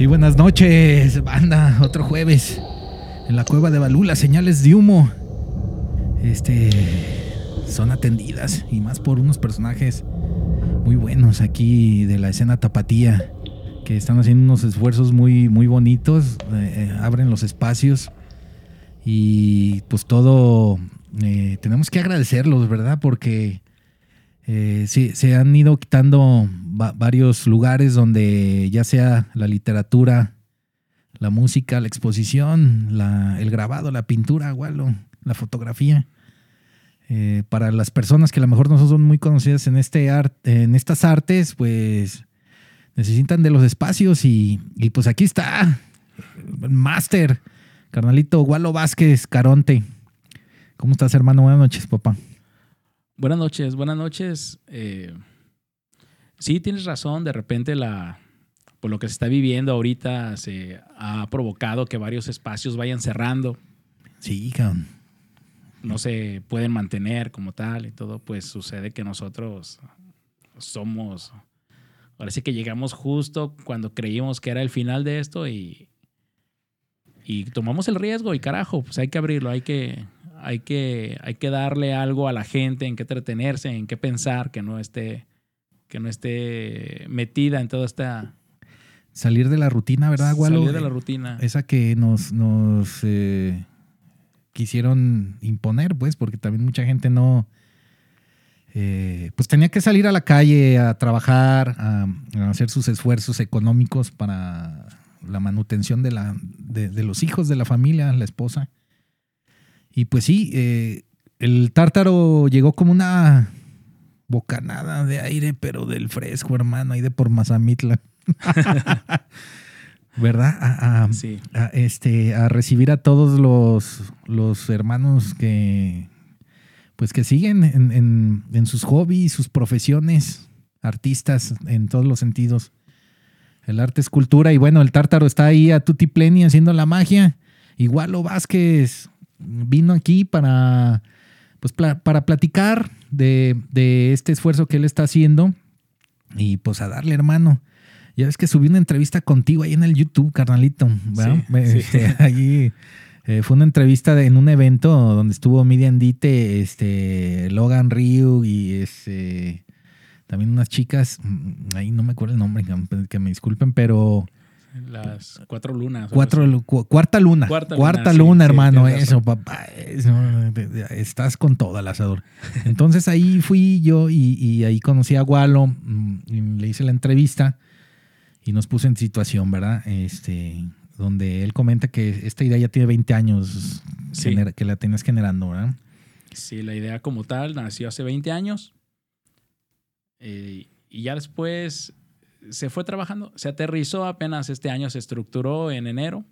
Sí, buenas noches, banda. Otro jueves en la cueva de Balula, señales de humo. Este son atendidas y más por unos personajes muy buenos aquí de la escena tapatía que están haciendo unos esfuerzos muy muy bonitos, eh, eh, abren los espacios y pues todo eh, tenemos que agradecerlos, ¿verdad? Porque sí, se han ido quitando varios lugares donde ya sea la literatura, la música, la exposición, el grabado, la pintura, igual, la fotografía eh, para las personas que a lo mejor no son muy conocidas en, este arte, en estas artes, pues necesitan de los espacios y, pues aquí está, Master, carnalito Gualo Vázquez, Caronte. ¿Cómo estás, hermano? Buenas noches, papá. Buenas noches, buenas noches. Eh, sí, tienes razón, de repente la, por lo que se está viviendo ahorita se ha provocado que varios espacios vayan cerrando. Sí, cabrón no se pueden mantener como tal y todo, pues sucede que nosotros somos, ahora sí que llegamos justo cuando creímos que era el final de esto y, y tomamos el riesgo y carajo, pues hay que abrirlo, hay que, hay que, hay que darle algo a la gente en qué entretenerse, en qué pensar, que no esté, que no esté metida en toda esta... Salir de la rutina, ¿verdad, Gualo? Salir de la rutina. Esa que nos, nos eh, quisieron imponer, pues, porque también mucha gente no, eh, pues tenía que salir a la calle a trabajar, a, hacer sus esfuerzos económicos para la manutención de, la, de, los hijos de la familia, la esposa. Y pues sí, eh, el tártaro llegó como una bocanada de aire, pero del fresco, hermano, ahí de por Mazamitla. ¿verdad? A, este, a recibir a todos los, los hermanos que, pues que siguen en, sus hobbies, sus profesiones, artistas en todos los sentidos. El arte es cultura y bueno, el tártaro está ahí a tutti pleni haciendo la magia. Igual lo Vázquez vino aquí para, pues, para platicar de, de este esfuerzo que él está haciendo y pues a darle, hermano. Ya ves que subí una entrevista contigo ahí en el YouTube, carnalito. Este, ahí eh, fue una entrevista en un evento donde estuvo Miriam Dite, este, Logan Ryu y este, también unas chicas. Mm, ahí no me acuerdo el nombre, que me disculpen, pero. Las cuatro lunas. Cuatro, cuarta luna. Cuarta, luna, hermano. eso, papá. estás con todo el asador. Entonces ahí fui yo y, y ahí conocí a Gualo mm, y le hice la entrevista y nos puso en situación, ¿verdad? Este, donde él comenta que esta idea ya tiene 20 años que la tienes generando, ¿verdad? Sí, la idea como tal nació hace 20 años eh, y ya después se fue trabajando, se aterrizó apenas este año, se estructuró en enero,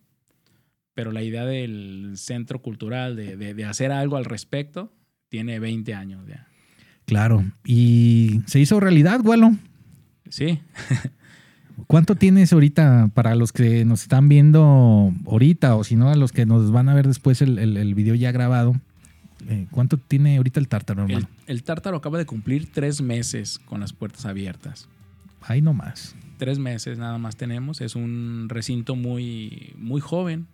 pero la idea del centro cultural, de, de hacer algo al respecto, tiene 20 años ya. Claro, y se hizo realidad, Gualo. Sí. ¿Cuánto tienes ahorita para los que nos están viendo ahorita o si no a los que nos van a ver después el, video ya grabado? Eh, ¿Cuánto tiene ahorita el tártaro, hermano? El, tártaro acaba de cumplir tres meses con las puertas abiertas. Ahí nomás. Tres meses nada más tenemos. Es un recinto muy, muy joven.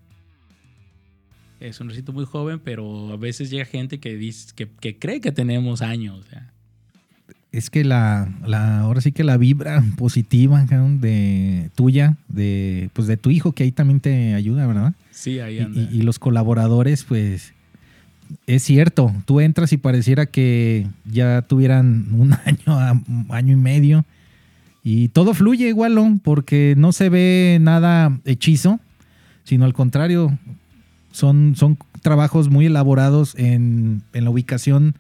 Es un recinto muy joven, pero a veces llega gente que, dice, que, cree que tenemos años. Ya es que la, la, ahora sí que la vibra positiva de tuya, de pues de tu hijo, que ahí también te ayuda, ¿verdad? Sí, ahí anda. Y, los colaboradores, pues, es cierto, tú entras y pareciera que ya tuvieran un año, año y medio, y todo fluye igual, porque no se ve nada hechizo, sino al contrario, son, son trabajos muy elaborados en, en la ubicación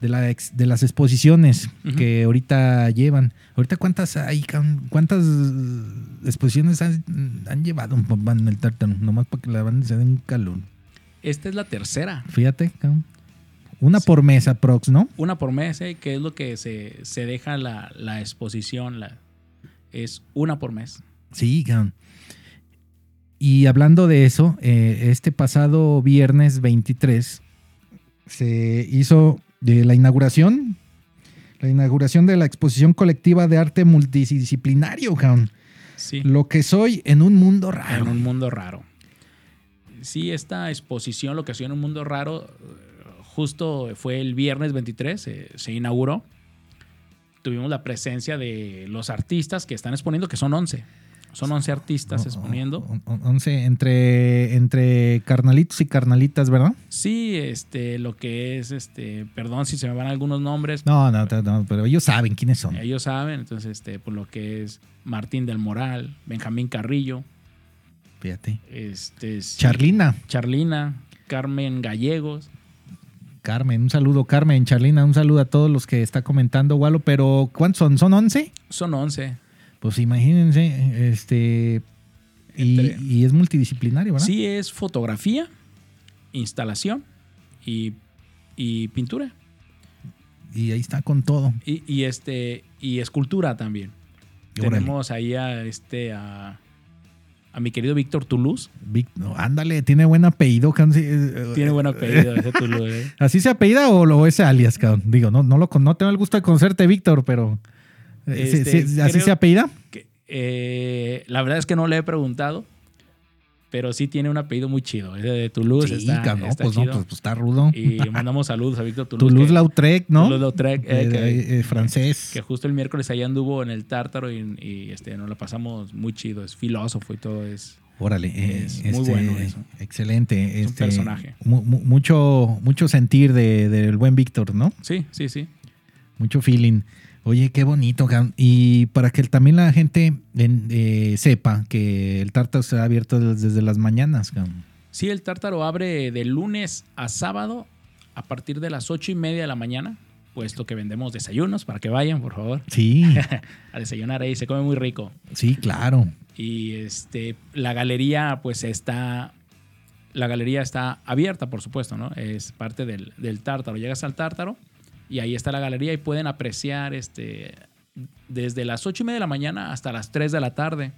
de, la de las exposiciones que ahorita llevan. Ahorita cuántas hay, cuántas exposiciones han, llevado en el tártaro, nomás para que la banda se den un calón. Esta es la tercera. Fíjate, una por mesa, prox, ¿no? Una por mes, ¿eh? que es lo que se, deja la, exposición, la, es una por mes. Sí, cabrón. Y hablando de eso, eh, este pasado viernes 23 se hizo de la inauguración, la inauguración de la exposición colectiva de arte multidisciplinario, cabrón. Sí. Lo que soy en un mundo En raro. un mundo raro. Sí, esta exposición, lo que soy en un mundo raro, eh, justo fue el viernes 23, eh, se inauguró. Tuvimos la presencia de los artistas que están exponiendo, que son 11. Son 11 artistas exponiendo. On- on- Once entre, entre carnalitos y carnalitas, ¿verdad? Sí, este, lo que es, este, perdón si se me van algunos nombres, No, no, no, no, pero ellos saben quiénes son. ellos saben, entonces, este, por lo que es Martín del Moral, Benjamín Carrillo, Fíjate. este, sí, Charlina, Charlina, Carmen Gallegos, Carmen, un saludo, Carmen, Charlina, un saludo a todos los que está comentando, Walo, pero ¿cuántos son? ¿Son 11? son 11. Pues imagínense, este. Y, es multidisciplinario, ¿verdad? Sí, es fotografía, instalación y, y pintura. Y ahí está con todo. Y, y este, y escultura también. Tenemos ahí a este a, a mi querido Víctor Toulouse. Vic- no, ándale, tiene buen apellido. eh, Tiene buen apellido ese Toulouse. ¿eh? ¿Así se apellida o lo ese alias, cabrón? Digo, no, no, lo, no tengo el gusto de conocerte, Víctor, pero. eh, Este, sí, ¿Así se apellida? Que, eh, la verdad es que no le he preguntado, pero sí tiene un apellido muy chido. Ese de Toulouse sí, está, cabrón, está pues, no, pues, pues, está rudo. Y mandamos saludos a Víctor Toulouse. Toulouse Lautrec, ¿no? Toulouse-Lautrec, eh, Eh, que- eh, francés. que justo el miércoles ahí anduvo en el Tártaro y, y, este, nos la pasamos muy chido. Es filósofo y todo. Es, Órale, Es muy este, bueno eso. Excelente. Es un este, personaje. mu- mu- mucho, mucho sentir de- del buen Víctor, ¿no? sí, sí, sí. Mucho feeling. Oye, qué bonito. Y para que también la gente en- eh, sepa que el Tártaro está abierto des- desde las mañanas. Sí, el Tártaro abre de lunes a sábado a partir de las ocho y media de la mañana, puesto que vendemos desayunos para que vayan, por favor, Sí, a desayunar ahí. Se come muy rico. sí, claro. Y este, la galería, pues está. La galería está abierta, por supuesto, ¿no? Es parte del, del tártaro. Llegas al tártaro y ahí está la galería y pueden apreciar este, desde las ocho y media de la mañana hasta las 3 de la tarde.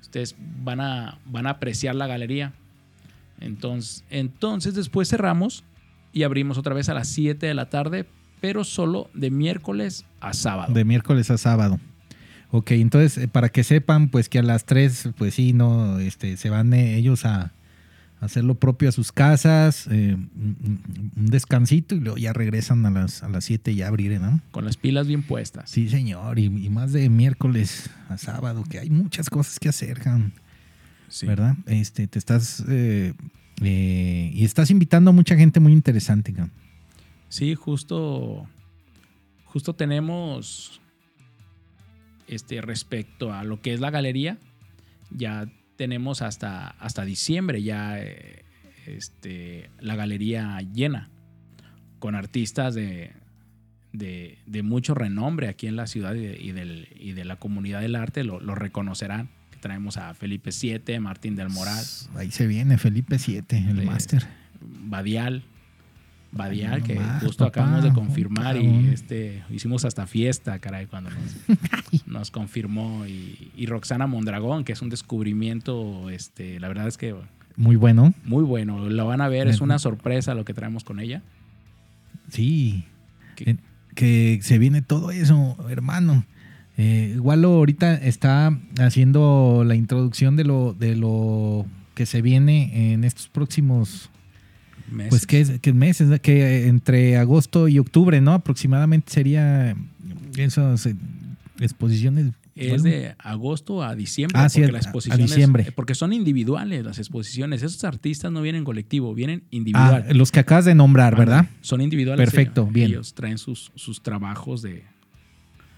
Ustedes van a, van a apreciar la galería. Entonces, entonces, después cerramos y abrimos otra vez a las 7 de la tarde, pero solo de miércoles a sábado. De miércoles a sábado. Ok, entonces, eh, para que sepan, pues que a las 3, pues sí, no, este, se van eh, ellos a hacer lo propio a sus casas, eh, un, descansito y luego ya regresan a las, a las 7 y ya abrir, ¿no? Con las pilas bien puestas. Sí, señor, y, y más de miércoles a sábado, que hay muchas cosas que hacer. Sí. ¿verdad? Este, te estás eh, eh, y estás invitando a mucha gente muy interesante, cabrón. Sí, justo, justo tenemos, este, respecto a lo que es la galería, ya tenemos hasta, hasta diciembre ya eh, este, la galería llena, con artistas de, de, de mucho renombre aquí en la ciudad y de, y del- y de la comunidad del arte, lo, lo reconocerán. Traemos a Felipe VII, Martín del Moral, Ahí se viene Felipe 7, el Eh, máster. Badial. Badial, No que más, justo papá, acabamos de confirmar y este hicimos hasta fiesta, caray, cuando nos, nos confirmó. Y, y Roxana Mondragón, que es un descubrimiento, este, la verdad es que Muy bueno. muy bueno. Lo van a ver, es una sorpresa lo que traemos con ella. Sí. Que- Eh, Que se viene todo eso, hermano. Eh, Walo ahorita está haciendo la introducción de lo, de lo que se viene en estos próximos Meses. Pues que, que meses, que entre agosto y octubre, ¿no? Aproximadamente sería esas eh, exposiciones. Es bueno, de agosto a diciembre, Ah, sí, porque a- la a exposición es- diciembre. porque son individuales las exposiciones. Esos artistas no vienen en colectivo, vienen ah, individual. los que acabas de nombrar, ¿verdad? Son individuales. Perfecto, ellos. bien. Ellos traen sus, sus trabajos de,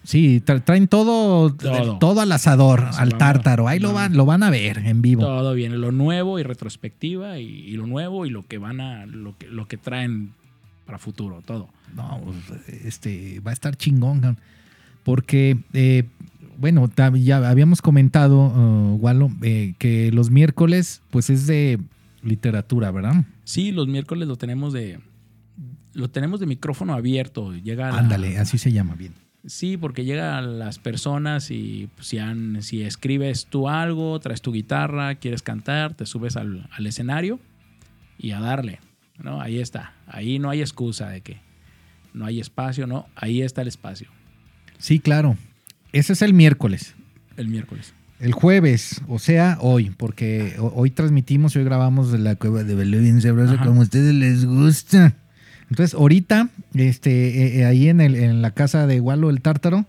Sí, tra- traen todo, Todo. todo, al asador, Sí, al vamos, tártaro. Ahí lo van, lo van a ver en vivo. Todo viene, lo nuevo y retrospectiva y, y lo nuevo y lo que van a, lo que, lo que traen para futuro, todo. No, pues, este, va a estar chingón, porque, eh, bueno, ya habíamos comentado, uh, Walo, eh, que los miércoles, pues es de literatura, ¿verdad? Sí, los miércoles lo tenemos de, lo tenemos de micrófono abierto. Llega Ándale, así se llama bien. Sí, porque llegan las personas y pues, si, han- si escribes tú algo, traes tu guitarra, quieres cantar, te subes al, al escenario y a darle. ¿no? Ahí está. Ahí no hay excusa de que no hay espacio, no. Ahí está el espacio. Sí, claro. Ese es el miércoles. El miércoles. El jueves, o sea, hoy, porque ho- hoy transmitimos y hoy grabamos de la cueva de Belén como a ustedes les gusta. Entonces, ahorita, este, eh, eh, ahí en, el, en la casa de Gualo el Tártaro,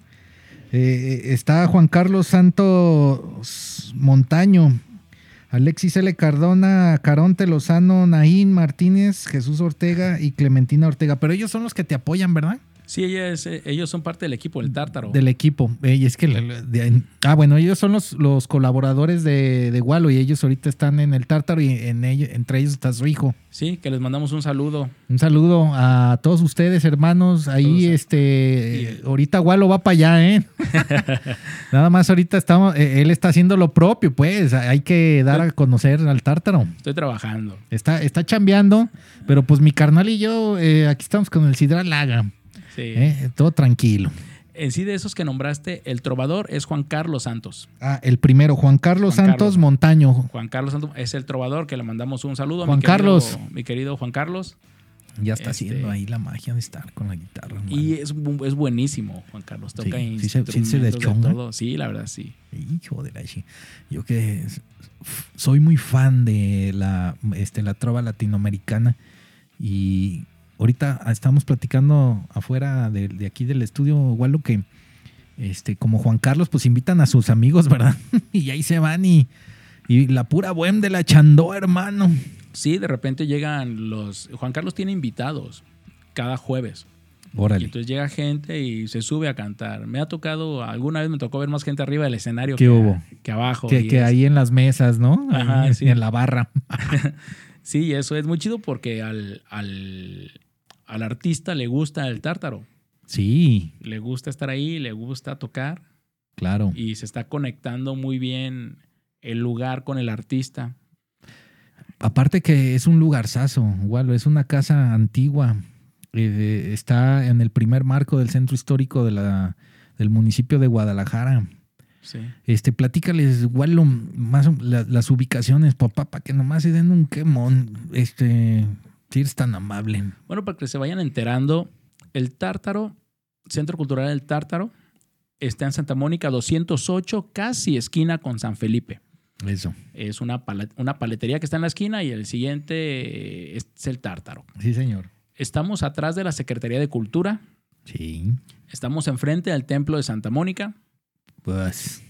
eh, eh, está Juan Carlos Santos Montaño, Alexis L. Cardona, Caronte Lozano, Naín Martínez, Jesús Ortega y Clementina Ortega. Pero ellos son los que te apoyan, ¿verdad? Sí, ella es, eh, ellos son parte del equipo, el Tártaro. Del equipo. Y es que. de- ah, bueno, ellos son los, los colaboradores de, de Walo y ellos ahorita están en el Tártaro y en entre ellos está su hijo. Sí, que les mandamos un saludo. Un saludo a todos ustedes, hermanos. Ahí, Todos. este. Ahorita Walo va para allá, ¿eh? Nada más ahorita estamos. eh, él está haciendo lo propio, pues. Hay que dar a conocer al Tártaro. Estoy trabajando. Está, está chambeando, pero pues mi carnal y yo, eh, aquí estamos con el Sidra Laga. Sí. ¿eh? Todo tranquilo. En sí, de esos que nombraste, el trovador es Juan Carlos Santos. Ah, el primero, Juan Carlos Juan Santos Carlos. Montaño. Juan Carlos Santos es el trovador que le mandamos un saludo. Juan mi querido- Carlos. Mi querido Juan Carlos. Ya está Este- haciendo ahí la magia de estar con la guitarra. hermano. Y es, es buenísimo, Juan Carlos. Toca Sí, sí se- sí se instrumentos de todo. Sí, la verdad, sí. Hijo de la Yo que soy muy fan de la, este, la trova latinoamericana y ahorita estamos platicando afuera de, de aquí del estudio, Walo, que este, como Juan Carlos, pues invitan a sus amigos, ¿verdad? y ahí se van y, y la pura bohem de la chandó, hermano. Sí, de repente llegan los... Juan Carlos tiene invitados cada jueves. Y Órale. entonces llega gente y se sube a cantar. Me ha tocado, alguna vez me tocó ver más gente arriba del escenario ¿Qué que, hubo? que abajo. Que, y ahí en las mesas, ¿no? Ajá, Ahí sí. En la barra. Sí, eso es muy chido porque al, al, al artista le gusta el tártaro. Sí, Le gusta estar ahí, le gusta tocar claro. y se está conectando muy bien el lugar con el artista. Aparte que es un lugarzazo, Walo, es una casa antigua. Eh, está en el primer marco del centro histórico de la, del municipio de Guadalajara. Sí. Este, platícales, Walo, más las ubicaciones, papá, para que nomás se den un quemón. Este, tan amable. Bueno, para que se vayan enterando, el Tártaro, Centro Cultural del Tártaro, está en Santa Mónica 208, casi esquina con San Felipe. Eso, Es una, una paletería que está en la esquina y el siguiente es el Tártaro. sí, señor. Estamos atrás de la Secretaría de Cultura, Sí. estamos enfrente del Templo de Santa Mónica, Pues,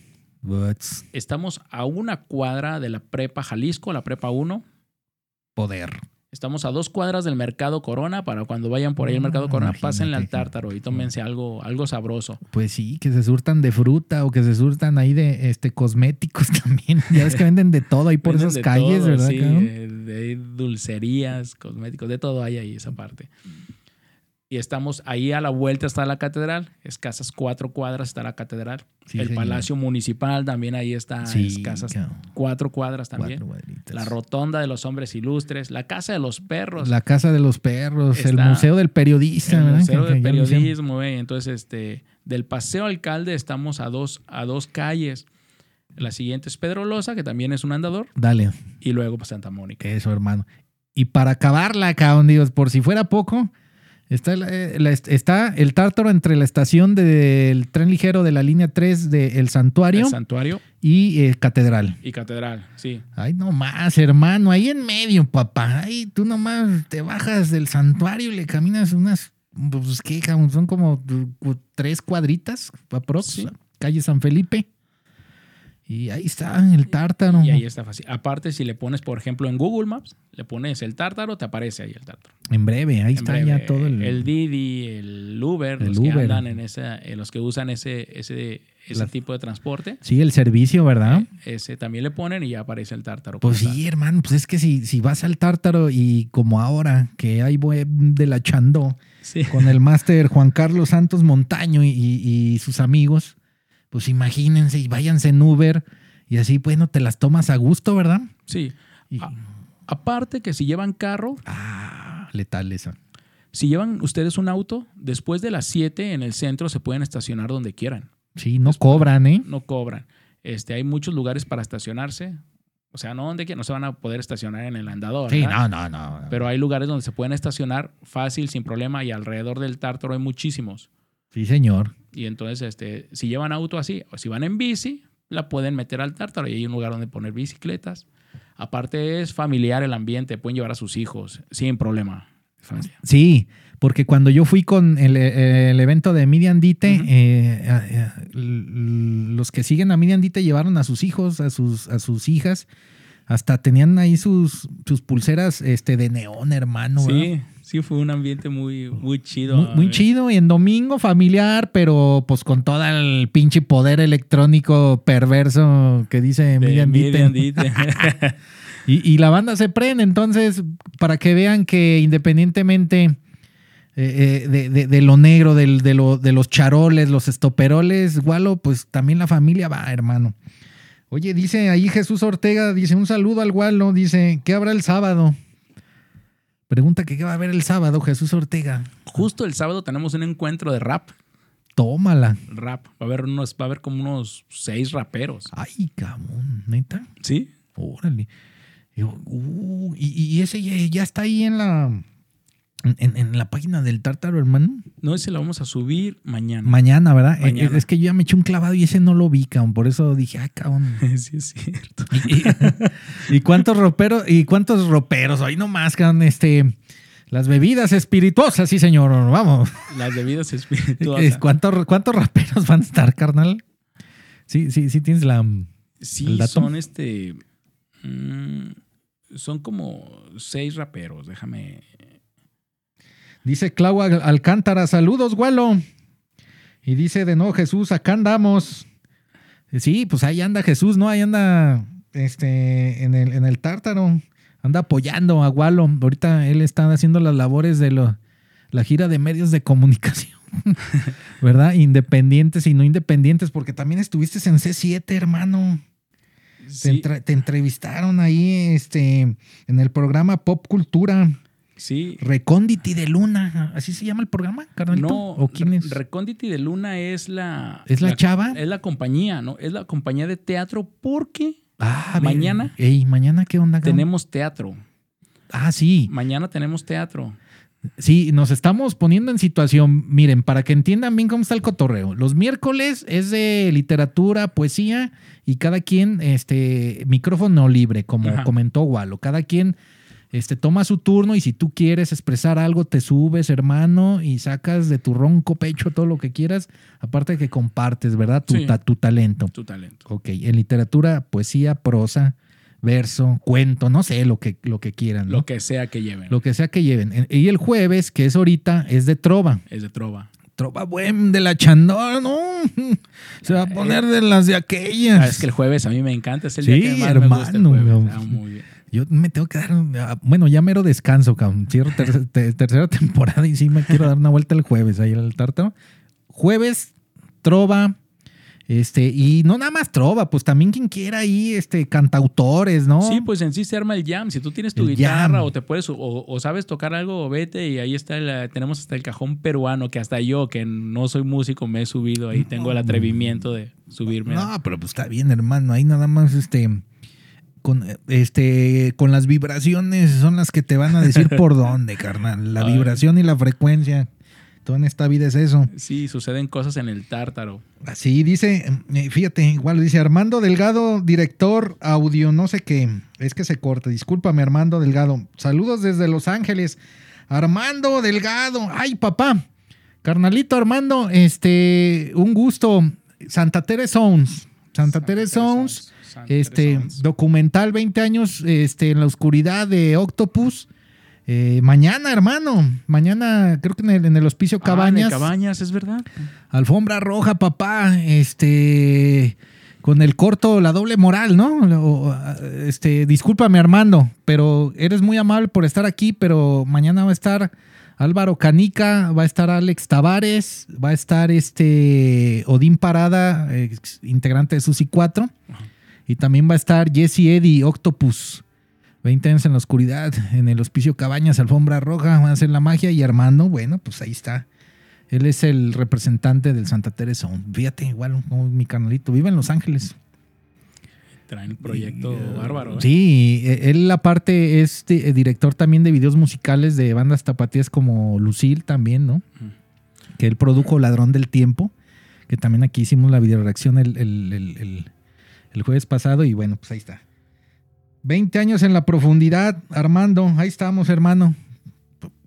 pues, estamos a una cuadra de la Prepa Jalisco, la Prepa 1. poder. Estamos a dos cuadras del Mercado Corona para cuando vayan por ahí al Mercado Corona, imagínate. pásenle al Tártaro y tómense algo, algo sabroso. Pues sí, que se surtan de fruta o que se surtan ahí de este cosméticos también. Ya ves que venden de todo ahí por esas calles, todo, ¿verdad? sí, de, de dulcerías, cosméticos, de todo hay ahí esa parte. Y estamos ahí a la vuelta está la catedral, escasas cuatro cuadras está la catedral. Sí, el señor. Palacio Municipal también ahí está, Sí, escasas cuatro cuadras también. Cuatro. La Rotonda de los Hombres Ilustres, la Casa de los Perros, La casa de los perros, el museo del periodista. el. Museo Que- de que ya lo hicieron. Periodismo, eh. entonces este del Paseo Alcalde estamos a dos a dos calles. La siguiente es Pedro Loza, que también es un andador, Dale, y luego pues, Santa Mónica. eso, hermano. Y para acabarla, cabrón, digo, por si fuera poco, está, la- eh, la- está el tártaro entre la estación del tren ligero de la línea 3 de El Santuario El santuario y eh, Catedral. y catedral, sí. Ay, no más, hermano, ahí en medio, papá. Ay, tú nomás te bajas del santuario y le caminas unas, pues qué, son como uh, tres cuadritas, aprox, Sí. calle San Felipe. Y ahí está el tártaro. Y ahí está fácil. Aparte, si le pones, por ejemplo, en Google Maps, le pones el tártaro, te aparece ahí el tártaro. En breve, ahí En está breve, ya todo el... el Didi, el Uber, El los que andan en esa, eh, los que usan ese, ese, ese La- tipo de transporte, Sí, el servicio, ¿verdad? ese también le ponen y ya aparece el tártaro. Pues sí, hermano, pues es que si, si vas al tártaro y como ahora, que hay web de la Chandó. Sí. con el máster Juan Carlos Santos Montaño y, y- y sus amigos, pues imagínense y váyanse en Uber y así, bueno, te las tomas a gusto, ¿verdad? Sí. Y-. Aparte que si llevan carro, ah, letal esa. Si llevan ustedes un auto, después de las 7 en el centro se pueden estacionar donde quieran. Sí, no cobran, ¿eh? No cobran. Este, hay muchos lugares para estacionarse. O sea, no donde quieran, no se van a poder estacionar en el andador. Sí, ¿verdad? no, no, no. Pero hay lugares donde se pueden estacionar fácil, sin problema, y alrededor del tártaro hay muchísimos. Sí, señor. Y entonces, este, si llevan auto así, o si van en bici, la pueden meter al tártaro y hay un lugar donde poner bicicletas. Aparte es familiar el ambiente, pueden llevar a sus hijos sin problema. Sí, porque cuando yo fui con el, el evento de Miriam Dite, Ujú. eh, eh, los que siguen a Miriam Dite llevaron a sus hijos, a sus, a sus hijas, hasta tenían ahí sus, sus pulseras este, de neón, hermano. ¿verdad? Sí, fue un ambiente muy, muy chido. Muy, muy Eh, chido y en domingo familiar, pero pues con todo el pinche poder electrónico perverso que dice Miriam. Y, y la banda se prende, entonces, para que vean que independientemente eh, eh, de, de- de lo negro, del- de, lo- de los charoles, los estoperoles, Gualo, pues también la familia va, hermano. Oye, dice ahí Jesús Ortega, dice un saludo al Gualo, dice, ¿qué habrá el sábado? Pregunta que qué va a haber el sábado, Jesús Ortega. Justo el sábado tenemos un encuentro de rap. Tómala. Rap. Va a haber unos, va a haber como unos seis raperos. Ay, cabrón, neta. ¿Sí? Órale. Yo, uh, y, y ese ya, ya está ahí en la en, en la página del Tártaro, hermano. No, ese lo vamos a subir mañana. Mañana, ¿verdad? Eh. Es que yo ya me eché un clavado y ese no lo vi, cabrón. Por eso dije, ah, cabrón. sí, es cierto. ¿Y, cuántos roperos? ¿Y cuántos roperos? Ahí nomás, cabrón, este. Las bebidas espirituosas, sí, señor. Vamos. Las bebidas Es- espirituosas. ¿Cuántos, ¿Cuántos raperos van a estar, carnal? Sí, sí, sí tienes la. el Sí, dato? son este. mm, son como seis raperos. Déjame. Dice Clau Al- Alcántara, saludos, Gualo. Y dice de nuevo Jesús, acá andamos. Sí, pues ahí anda Jesús, ¿no? Ahí anda este, en, el, en el tártaro. Anda apoyando a Gualo. Ahorita él está haciendo las labores de lo- la gira de medios de comunicación. ¿Verdad? Independientes y no independientes, porque también estuviste en C7, hermano. Te, Sí, entre- te entrevistaron ahí este, en el programa Pop Cultura. Sí. Recónditi de Luna, ¿así se llama el programa, carnalito? No, ¿O quién es? Reconditi de Luna es la. ¿Es la chava? Es la compañía, ¿no? Es la compañía de teatro porque Ah, ver, mañana. Ey, mañana qué onda? cabrón? tenemos teatro. Ah, sí. Mañana tenemos teatro. Sí, nos estamos poniendo en situación. Miren, para que entiendan bien cómo está el cotorreo. Los miércoles es de literatura, poesía y cada quien, este, micrófono libre, como Ajá. comentó Walo. Cada quien este, toma su turno y si tú quieres expresar algo, te subes, hermano, y sacas de tu ronco pecho todo lo que quieras. Aparte de que compartes, ¿verdad? Tu, Sí. ta- tu talento. Tu talento. Ok, en literatura, poesía, prosa, verso, cuento, no sé, lo que, lo que quieran, ¿no? Lo que sea que lleven. Lo que sea que lleven. En- Y el jueves, que es ahorita, es de trova. Es de trova. Trova buen de la chandora, ¿no? Se va a poner de las de aquellas. Ah, es que el jueves a mí me encanta. Es el Sí, día que más me gusta el hermano, jueves. Ah, muy bien. Yo me tengo que dar, ah, bueno, ya mero descanso, cabrón. Cierro ter- te- tercera temporada y sí me quiero dar una vuelta el jueves ahí al tártaro. Jueves, trova, este, y no nada más trova, pues también quien quiera ahí, este, cantautores, ¿no? Sí, pues en sí se arma el jam. Si tú tienes tu El guitarra jam. o te puedes o, o sabes tocar algo, vete y ahí está el- tenemos hasta el cajón peruano que hasta yo que no soy músico me he subido ahí tengo el atrevimiento de subirme. No, pero pues está bien, hermano. Ahí nada más, este, con, este, con las vibraciones son las que te van a decir por dónde, carnal. La vibración y la frecuencia. Todo en esta vida es eso. Sí, suceden cosas en el tártaro. Así dice, eh, fíjate, igual dice Armando Delgado, director audio, no sé qué. Es que se corta. Discúlpame, Armando Delgado. Saludos desde Los Ángeles. Armando Delgado. Ay, papá. Carnalito Armando, este, un gusto. Santa Tere Sounds. Santa Tere Sounds. Este, documental 20 años este, en la oscuridad de Octopus. Eh, mañana, hermano. Mañana, creo que en el, en el hospicio Ah, en el Cabañas. Cabañas, es verdad. Alfombra roja, papá. Este. Con el corto, la doble moral, ¿no? Este, discúlpame, Armando, pero eres muy amable por estar aquí, pero mañana va a estar Álvaro Canica, va a estar Alex Tavares, va a estar este Odín Parada, ex- integrante de Susi 4, y también va a estar Jesse Eddy, Octopus. 20 años en la oscuridad, en el hospicio Cabañas, alfombra roja, van a hacer la magia y Armando, bueno, pues ahí está. Él es el representante del Santa Teresa. Fíjate, igual como mi canalito, vive en Los Ángeles. Traen un proyecto bárbaro. ¿eh? Sí, eh, él aparte es eh, director también de videos musicales de bandas tapatías como Lucille también, ¿no? Que él produjo Ladrón del Tiempo, que también aquí hicimos la videoreacción el, el- el- el- el jueves pasado y bueno, pues ahí está. 20 años en la profundidad, Armando, ahí estamos, hermano.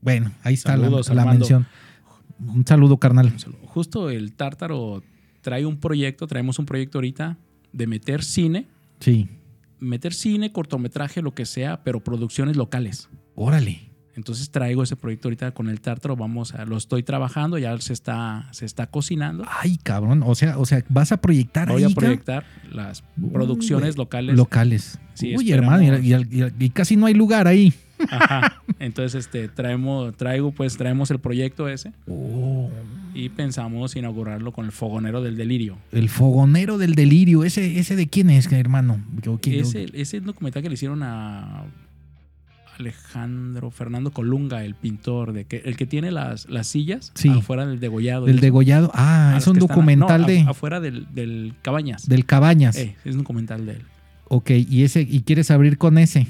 Bueno, ahí está la- Saludos, la, Armando. mención. Un saludo, carnal. Justo el Tártaro trae un proyecto, traemos un proyecto ahorita de meter cine, Sí, meter cine, cortometraje, lo que sea, pero producciones locales. órale. Entonces traigo ese proyecto ahorita con el Tártaro, vamos a, lo estoy trabajando, ya se está, se está cocinando. Ay, cabrón, o sea, o sea, vas a proyectar Voy ahí, a proyectar las producciones locales. locales. Sí, Uy, esperamos. hermano, y, y- y casi no hay lugar ahí. Ajá. Entonces, este, traemos, traigo, pues, traemos el proyecto ese y pensamos inaugurarlo con el fogonero del delirio. El fogonero del delirio, ese, ese de quién es, hermano. ¿O quién- Ese, ese documental que le hicieron a Alejandro Fernando Colunga, el pintor, de que, el que tiene las, las sillas Sí. afuera del degollado. del eso. degollado. Ah, es un están- documental no, de af- afuera del, del Cabañas. del Cabañas. Eh, es un documental de él. Ok, y ese y quieres abrir con ese.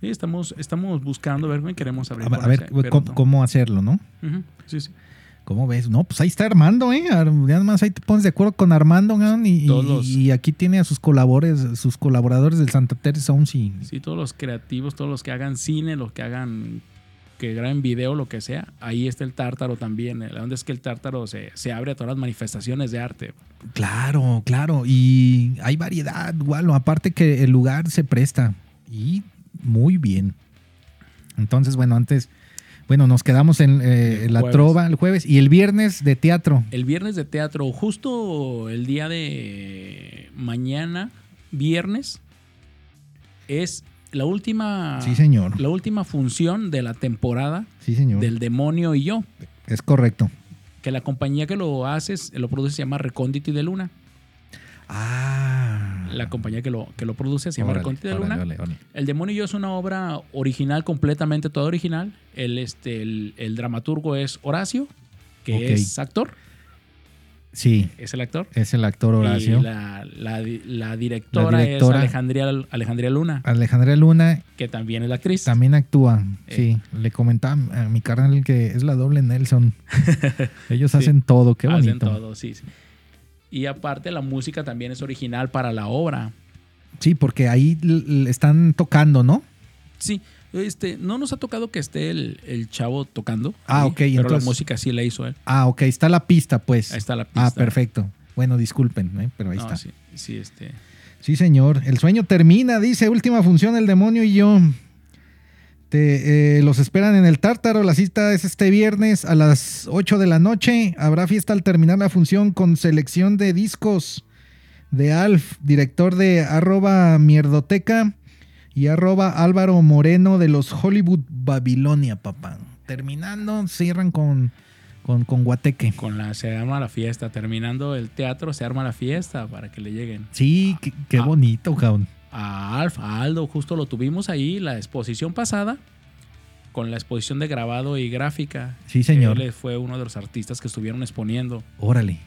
Sí, estamos, estamos buscando, a ver, queremos abrir. A, con a ver ese, cómo, no. cómo hacerlo, ¿no? Sí, sí. ¿Cómo ves? No, pues ahí está Armando, ¿eh? Ya más ahí te pones de acuerdo con Armando, ¿no? y, los- aquí tiene a sus colaboradores, sus colaboradores del Santa Teresa Sounds y Sí, todos los creativos, todos los que hagan cine, los que hagan, que graben video, lo que sea, ahí está el tártaro también. La onda es que el tártaro se, se abre a todas las manifestaciones de arte. Claro, claro. Y hay variedad, igual. Aparte que el lugar se presta. Y muy bien. Entonces, bueno, antes, bueno, nos quedamos en eh, la jueves. trova el jueves y el viernes de teatro. El viernes de teatro, justo el día de mañana, viernes, es la última, Sí, señor. la última función de la temporada Sí, señor. del Demonio y yo. Es correcto. Que la compañía que lo hace, lo produce, se llama Recóndito y de Luna. Ah. La compañía que lo, que lo produce se llama y de Luna. órale, órale. El demonio y yo es una obra original, completamente toda original. El, este, el, el dramaturgo es Horacio, que es actor, Sí, es el actor. es el actor Horacio. Y la, la di- la directora, La directora. es Alejandría, Alejandría Luna, Alejandra Luna que también es la actriz. también actúa. Eh. Sí, le comentaba a mi carnal que es la doble Nelson. Ellos Sí. hacen todo, qué Hacen bonito. todo, sí, sí. Y aparte la música también es original para la obra. Sí, porque ahí están tocando, ¿no? Sí, este, no nos ha tocado que esté el, el chavo tocando. Ah, ahí, ok, Pero entonces- la música sí la hizo él. Ah, ok, está la pista, pues. Ahí está la pista. Ah, perfecto. Bueno, disculpen, ¿eh? pero ahí No, está. Sí, sí, este. Sí, señor. El sueño termina, dice. Última función, el demonio y yo. Te, eh, los esperan en el Tártaro. La cita es este viernes a las 8 de la noche. Habrá fiesta al terminar la función con selección de discos de Alf, director de arroba mierdoteca y arroba Álvaro Moreno de los Hollywood Babilonia, papá. Terminando, cierran con, con, con Guateque. Con la, se arma la fiesta. Terminando el teatro, se arma la fiesta para que le lleguen. Sí, qué, qué Ah. bonito, cabrón. A Alf, a Aldo, justo lo tuvimos ahí, la exposición pasada, con la exposición de grabado y gráfica. Sí, señor. Él fue uno de los artistas que estuvieron exponiendo. Órale.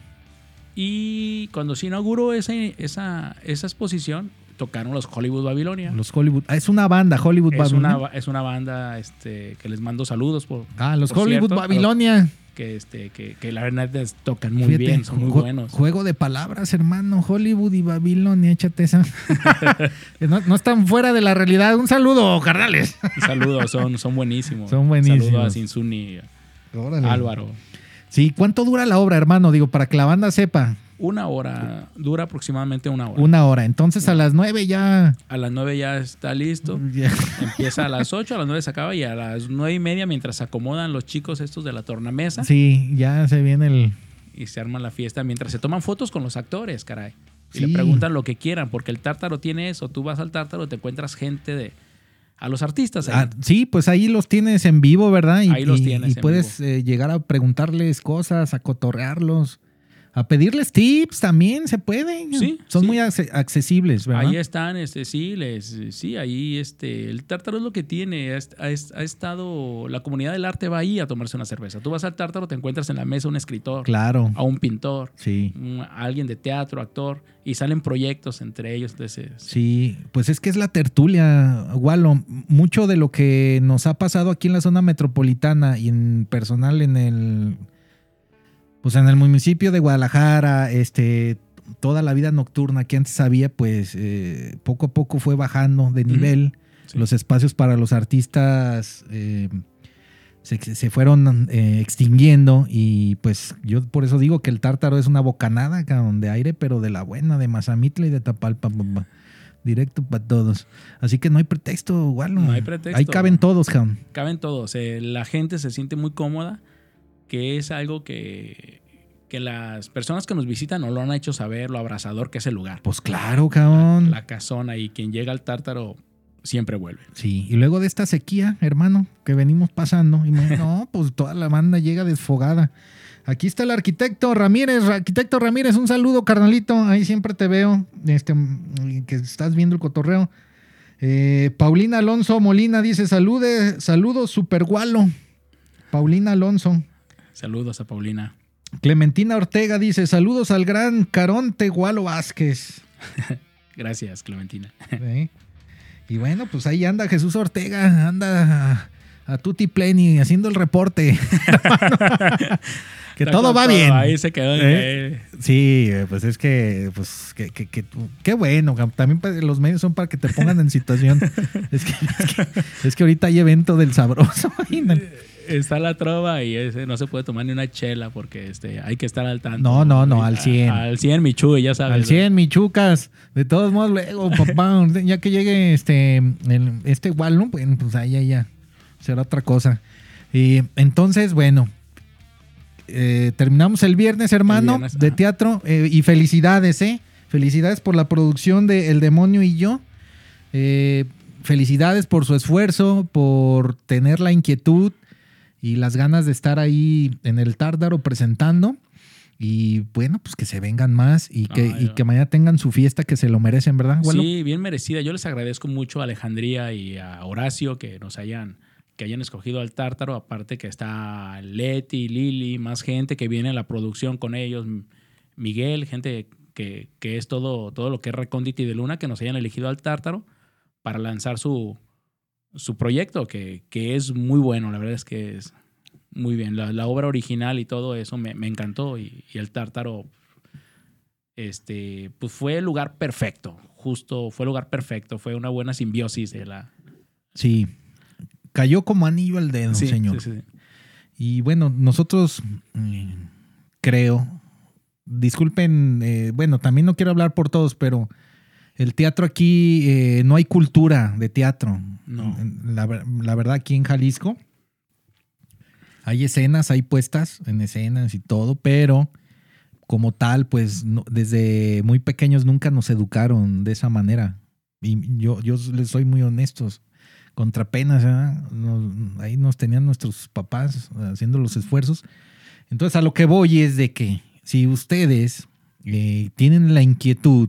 Y cuando se inauguró esa, esa, esa exposición, tocaron los Hollywood Babilonia. Los Hollywood. Ah, es una banda, Hollywood es, Babilonia. una, es una banda este, que les mando saludos por, Ah, los por Hollywood cierto, Babilonia. Que, este, que, que la verdad es- tocan muy Fíjate, bien, son muy buenos. Juego de palabras, hermano. Hollywood y Babilonia, échate esa. no, no están fuera de la realidad. Un saludo, carnales. Un saludo, son, son buenísimos. Son buenísimos. Saludo a Sinsuni. Álvaro. Sí, ¿cuánto dura la obra, hermano? Digo, para que la banda sepa. Una hora, dura aproximadamente una hora. Una hora. Entonces a las nueve ya. A las nueve ya está listo. Empieza a las ocho, a las nueve se acaba y a las nueve y media mientras se acomodan los chicos estos de la tornamesa Sí, ya se viene el. y se arma la fiesta mientras se toman fotos con los actores, caray. Y Sí. le preguntan lo que quieran, porque el tártaro tiene eso. Tú vas al tártaro, te encuentras gente de... A los artistas. ahí. Ah, sí, pues ahí los tienes en vivo, ¿verdad? Y, Ahí los tienes y en puedes eh, llegar a preguntarles cosas, a cotorrearlos. A pedirles tips también se puede. Sí, Son sí. muy acce- accesibles, ¿verdad? Ahí están, este, sí, les, sí, ahí este, el tártaro es lo que tiene. Ha, est- ha est- ha estado, la comunidad del arte va ahí a tomarse una cerveza. Tú vas al tártaro, te encuentras en la mesa un escritor, Claro, a un pintor, sí. a alguien de teatro, actor, y salen proyectos entre ellos. Entonces, Sí, pues es que es la tertulia, Walo. Mucho de lo que nos ha pasado aquí en la zona metropolitana y en personal en el, pues en el municipio de Guadalajara, este, toda la vida nocturna que antes había, pues eh, poco a poco fue bajando de nivel. Sí. Los espacios para los artistas eh, se, se fueron eh, extinguiendo y pues yo por eso digo que el tártaro es una bocanada de aire, pero de la buena, de Mazamitla y de Tapalpa. papá. Directo para todos. Así que no hay pretexto, Walo. No hay pretexto. Ahí caben todos, cabrón. caben todos. eh, la gente se siente muy cómoda, que es algo que, que las personas que nos visitan no lo han hecho saber, lo abrazador que es el lugar. Pues claro, cabrón. La casona y quien llega al tártaro siempre vuelve. Sí, y luego de esta sequía, hermano, que venimos pasando, y no, pues toda la banda llega desfogada. Aquí está el arquitecto Ramírez, arquitecto Ramírez, un saludo, carnalito, ahí siempre te veo, este, que estás viendo el cotorreo. Eh, Paulina Alonso Molina dice, salude, saludos, super gualo. Paulina Alonso. Saludos a Paulina. Clementina Ortega dice, saludos al gran Caronte Gualo Vázquez. Gracias, Clementina. Sí. Y bueno, pues ahí anda Jesús Ortega, anda a, a Tutti Pleni haciendo el reporte. que todo va bien. Ahí se quedó. ¿Eh? eh, Sí, pues es que, pues, que, que- que- qué bueno. que También los medios son para que te pongan en situación. es, que, es, que, es que ahorita hay evento del sabroso. Está la trova y ese no se puede tomar ni una chela porque este, hay que estar al tanto. No, no, no, al 100. A- Al 100, mi Chuy, ya sabes. Al 100, michucas. De todos modos, luego, papá, ya que llegue este, el- este ¿no? Bueno, pues ahí, ya, ya. Será otra cosa. Y entonces, bueno. eh, terminamos el viernes, hermano, El viernes, de ajá. teatro. eh, y felicidades, ¿eh? Felicidades por la producción de El Demonio y yo. Eh, felicidades por su esfuerzo, por tener la inquietud y las ganas de estar ahí en el Tárdaro presentando. Y bueno, pues que se vengan más y que, Ay, y que mañana tengan su fiesta que se lo merecen, ¿verdad? Sí, bien merecida. Yo les agradezco mucho a Alejandría y a Horacio que nos hayan, que hayan escogido al Tártaro. Aparte que está Leti, Lili, más gente que viene a la producción con ellos. Miguel, gente que, que es todo, todo lo que es Reconditi de Luna, que nos hayan elegido al Tártaro para lanzar su, su proyecto, que, que es muy bueno. La verdad es que es muy bien. La, la obra original y todo eso me, me encantó. Y, y el Tártaro este, pues fue el lugar perfecto, justo fue el lugar perfecto, fue una buena simbiosis de la... Sí. Cayó como anillo al dedo, Sí, señor. sí, sí. Y bueno, nosotros mm, creo, disculpen, eh, bueno, también no quiero hablar por todos, pero el teatro aquí, eh, no hay cultura de teatro. No. La, ver- la verdad, aquí en Jalisco hay escenas, hay puestas en escenas y todo, pero como tal, pues no- desde muy pequeños nunca nos educaron de esa manera. Y yo, yo les soy muy honestos contra penas. Nos- ahí nos tenían nuestros papás haciendo los esfuerzos. Entonces, a lo que voy es de que si ustedes eh, tienen la inquietud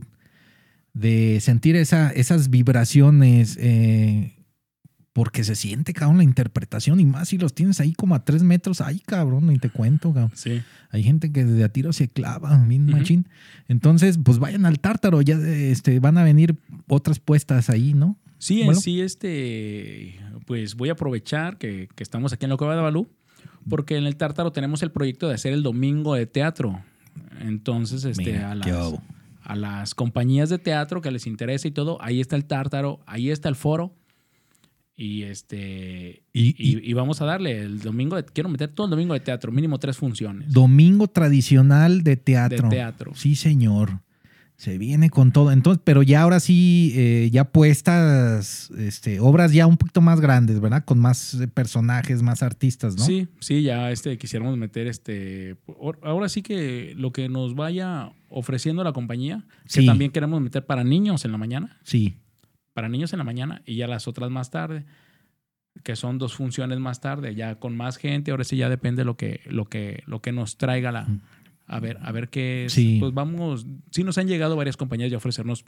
de sentir esa, esas vibraciones, eh, porque se siente, cabrón, la interpretación, y más si los tienes ahí como a tres metros, ay, cabrón, ni te cuento, cabrón. Sí. Hay gente que desde a tiro se clava, bien Ujú. machín. Entonces, pues vayan al tártaro, ya este, van a venir otras puestas ahí, ¿no? Sí, en Bueno. sí, este, pues voy a aprovechar que, que estamos aquí en la Cueva de Balú, porque en el Tártaro tenemos el proyecto de hacer el domingo de teatro. Entonces, este, Mira, a, las. A las compañías de teatro que les interesa y todo, ahí está el Tártaro, ahí está el foro. Y este Y- y, y- y vamos a darle el domingo, de- quiero meter todo el domingo de teatro, mínimo tres funciones. Domingo tradicional de teatro. De teatro. Sí, señor. Se viene con todo. Entonces, pero ya ahora sí, eh, ya puestas, este, obras ya un poquito más grandes, ¿verdad? Con más eh, personajes, más artistas, ¿no? Sí, sí, ya este, quisiéramos meter este. or- Ahora sí que lo que nos vaya ofreciendo la compañía, que también queremos meter para niños en la mañana, Sí. para niños en la mañana y ya las otras más tarde, que son dos funciones más tarde, ya con más gente. Ahora sí ya depende lo que, lo que, lo que nos traiga la, A ver, a ver qué es. Sí. Pues vamos, sí nos han llegado varias compañías ya a ofrecernos.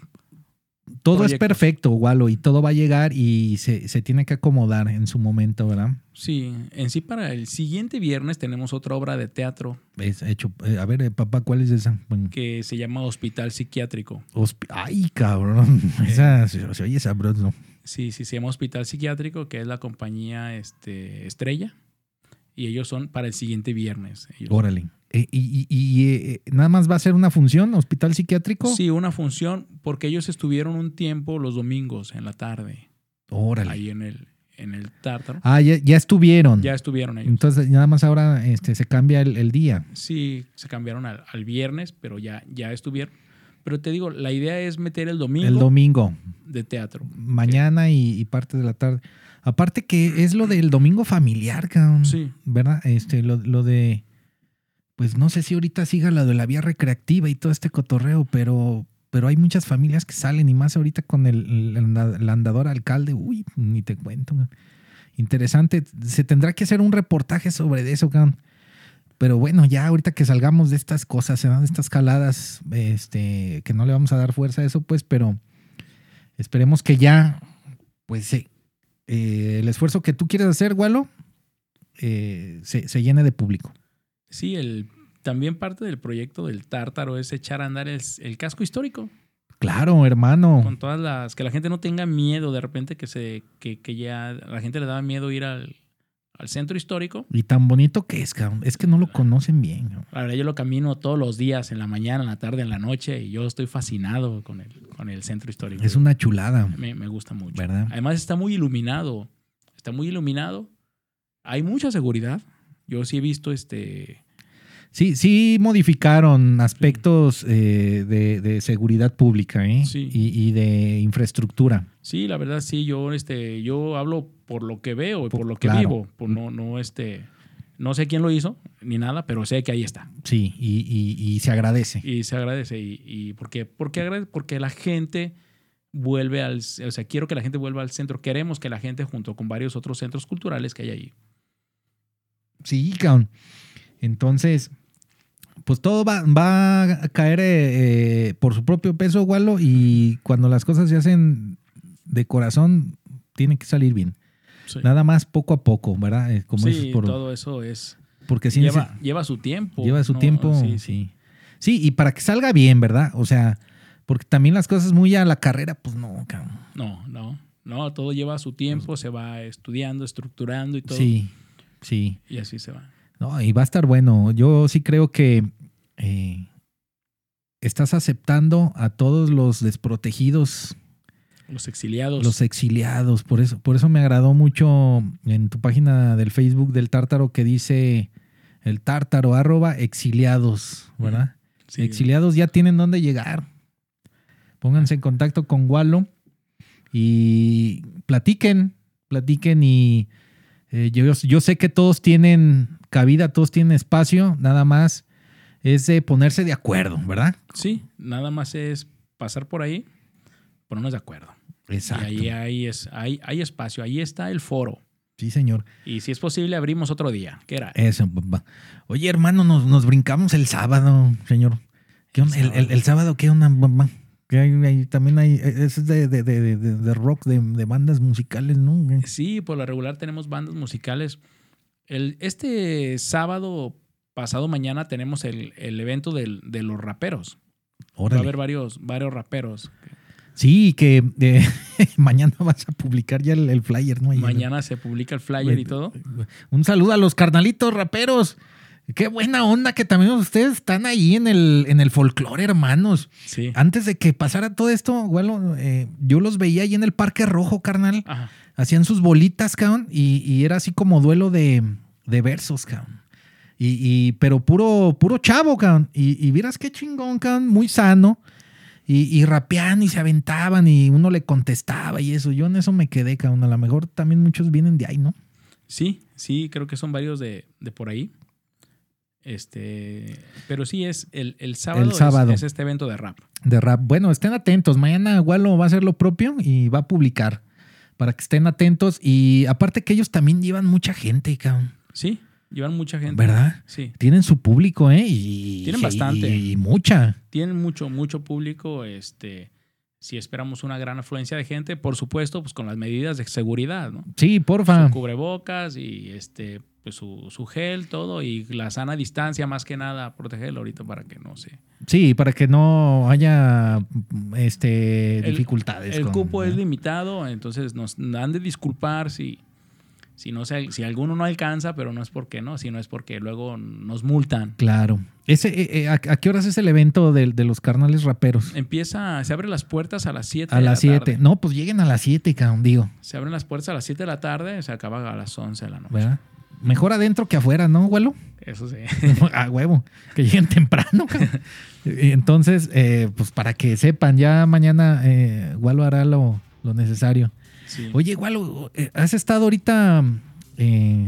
Todo es perfecto, Walo, y todo va a llegar y se, se tiene que acomodar en su momento, ¿verdad? Sí, en sí para el siguiente viernes tenemos otra obra de teatro Es hecho. eh, a ver, eh, papá, ¿cuál es esa? Bueno, que se llama Hospital Psiquiátrico. hospi- Ay, cabrón. Esa se, se oye sabroso. Sí, sí, se llama Hospital Psiquiátrico, que es la compañía este, Estrella. Y ellos son para el siguiente viernes. Ellos- Órale. Eh, y eh, nada más va a ser una función, hospital psiquiátrico. Sí, una función, porque ellos estuvieron un tiempo los domingos en la tarde, Órale. ahí en el, en el Tártaro. Ah, ya, ya estuvieron. Ya estuvieron ellos. Entonces, nada más ahora este, se cambia el, el día. Sí, se cambiaron al, al viernes, pero ya, ya estuvieron. Pero te digo, la idea es meter el domingo El domingo, de teatro. mañana y, y parte de la tarde. Aparte que es lo del domingo familiar, cabrón. Sí. ¿Verdad? Este, lo, lo de. Pues no sé si ahorita siga la de la vía recreativa y todo este cotorreo, pero, pero hay muchas familias que salen y más ahorita con el, el el andador alcalde. Uy, ni te cuento. Interesante. Se tendrá que hacer un reportaje sobre eso. Pero bueno, ya ahorita que salgamos de estas cosas, ¿verdad? de estas caladas, este, que no le vamos a dar fuerza a eso, pues, pero esperemos que ya, pues, eh, eh, el esfuerzo que tú quieres hacer, Walo, eh, se, se llene de público. Sí, el, también parte del proyecto del Tártaro es echar a andar el, el casco histórico. Claro, hermano. Con todas las. Que la gente no tenga miedo de repente que se. que, que ya. La gente le daba miedo ir al, al centro histórico. Y tan bonito que es, cabrón. Es que no lo conocen bien. cabrón. La verdad, yo lo camino todos los días, en la mañana, en la tarde, en la noche, y yo estoy fascinado con el, con el centro histórico. Es una chulada, Me, me gusta mucho. ¿verdad? Además, está muy iluminado. Está muy iluminado. Hay mucha seguridad. Yo sí he visto este. Sí, sí modificaron aspectos eh, de, de seguridad pública ¿eh? Sí. y, y de infraestructura. Sí, la verdad, sí, yo, este, yo hablo por lo que veo y por, Por- lo que claro. vivo. Por no, no, este. No sé quién lo hizo, ni nada, pero sé que ahí está. Sí, y, y- y se agradece. Y se agradece. ¿Y, y por qué? Porque, agrade- porque la gente vuelve al... O sea, quiero que la gente vuelva al centro. Queremos que la gente, junto con varios otros centros culturales que hay ahí. Sí, cabrón. Entonces, pues todo va, va a caer eh, eh, por su propio peso, Walo, y cuando las cosas se hacen de corazón, tiene que salir bien. Sí, Nada más poco a poco, ¿verdad? Eh, Como Sí, por- todo eso es... porque sí lleva, lleva su tiempo. lleva su ¿no? tiempo. Sí, Sí, sí. sí. y para que salga bien, ¿verdad? O sea, porque también las cosas muy a la carrera, pues no, cabrón. No, no. No, todo lleva su tiempo, se va estudiando, estructurando y todo. Sí, sí. Y así se va. No, y va a estar bueno. Yo sí creo que eh, estás aceptando a todos los desprotegidos, Los exiliados. los exiliados. Por eso, por eso me agradó mucho en tu página del Facebook del Tártaro que dice el Tártaro arroba exiliados, ¿verdad? Sí. Exiliados ya tienen dónde llegar. Pónganse en contacto con Walo y platiquen, platiquen y eh, yo, yo sé que todos tienen cabida, todos tienen espacio, nada más es de ponerse de acuerdo, ¿verdad? Sí, nada más es pasar por ahí, ponernos de acuerdo. Exacto. Y ahí hay, es, hay, hay espacio, ahí está el foro. Sí, señor. Y si es posible, abrimos otro día. ¿Qué era? Eso, papá. Oye, hermano, nos, nos brincamos el sábado, señor. ¿Qué onda? El, el- el sábado, ¿qué onda, papá? Que hay, hay- también hay, es de, de, de, de- de rock, de, de bandas musicales, ¿no? Sí, por lo regular tenemos bandas musicales. El, este sábado, pasado mañana, tenemos el, el evento del- de los raperos. Va a haber varios, varios raperos. Sí, que eh, mañana vas a publicar ya el, el flyer, ¿no? Mañana se publica el flyer y todo. Un saludo a los carnalitos raperos. Qué buena onda que también ustedes están ahí en el, en el folclore, hermanos. Sí. Antes de que pasara todo esto, bueno, eh, yo los veía ahí en el Parque Rojo, carnal. Ajá. Hacían sus bolitas, cabrón, y, y era así como duelo de, de versos, cabrón. Y, y- pero puro, puro chavo, cabrón. Y, y vieras qué chingón, cabrón, muy sano. Y, y rapeaban y se aventaban y uno le contestaba y eso. Yo en eso me quedé, cabrón. A lo mejor también muchos vienen de ahí, ¿no? Sí, sí, creo que son varios de, de por ahí. Este, pero sí es el, el sábado, El es- sábado. Es, este evento de rap. De rap. Bueno, estén atentos. Mañana Walo va a hacer lo propio y va a publicar. Para que estén atentos. Y aparte que ellos también llevan mucha gente, cabrón. Sí, Llevan mucha gente. ¿Verdad? Sí. Tienen su público, ¿eh? Y, Tienen bastante. Y, mucha. Tienen mucho, mucho público. Este, si esperamos una gran afluencia de gente, por supuesto, pues con las medidas de seguridad, ¿no? Sí, porfa. Su cubrebocas y este, pues su, su gel, todo, y la sana distancia, más que nada, protegerlo ahorita para que no se. Sí, para que no haya este, dificultades. El con- cupo es limitado, entonces nos han de disculpar si, si, no se- si alguno no alcanza, pero no es porque no, sino es porque luego nos multan. Claro. Ese, eh, eh, ¿a, qué horas es el evento de, de los carnales raperos? Empieza, se abren las puertas a las 7 A las 7. No, pues lleguen a las 7, cabrón, digo. Se abren las puertas a las 7 de la tarde, se acaba a las 11 de la noche. ¿Verdad? Mejor adentro que afuera, ¿no, abuelo? Eso sí. a huevo. Que lleguen temprano, Entonces, eh, pues para que sepan, ya mañana eh, Gualo hará lo, lo necesario. Sí. Oye, Gualo, eh, has estado ahorita eh,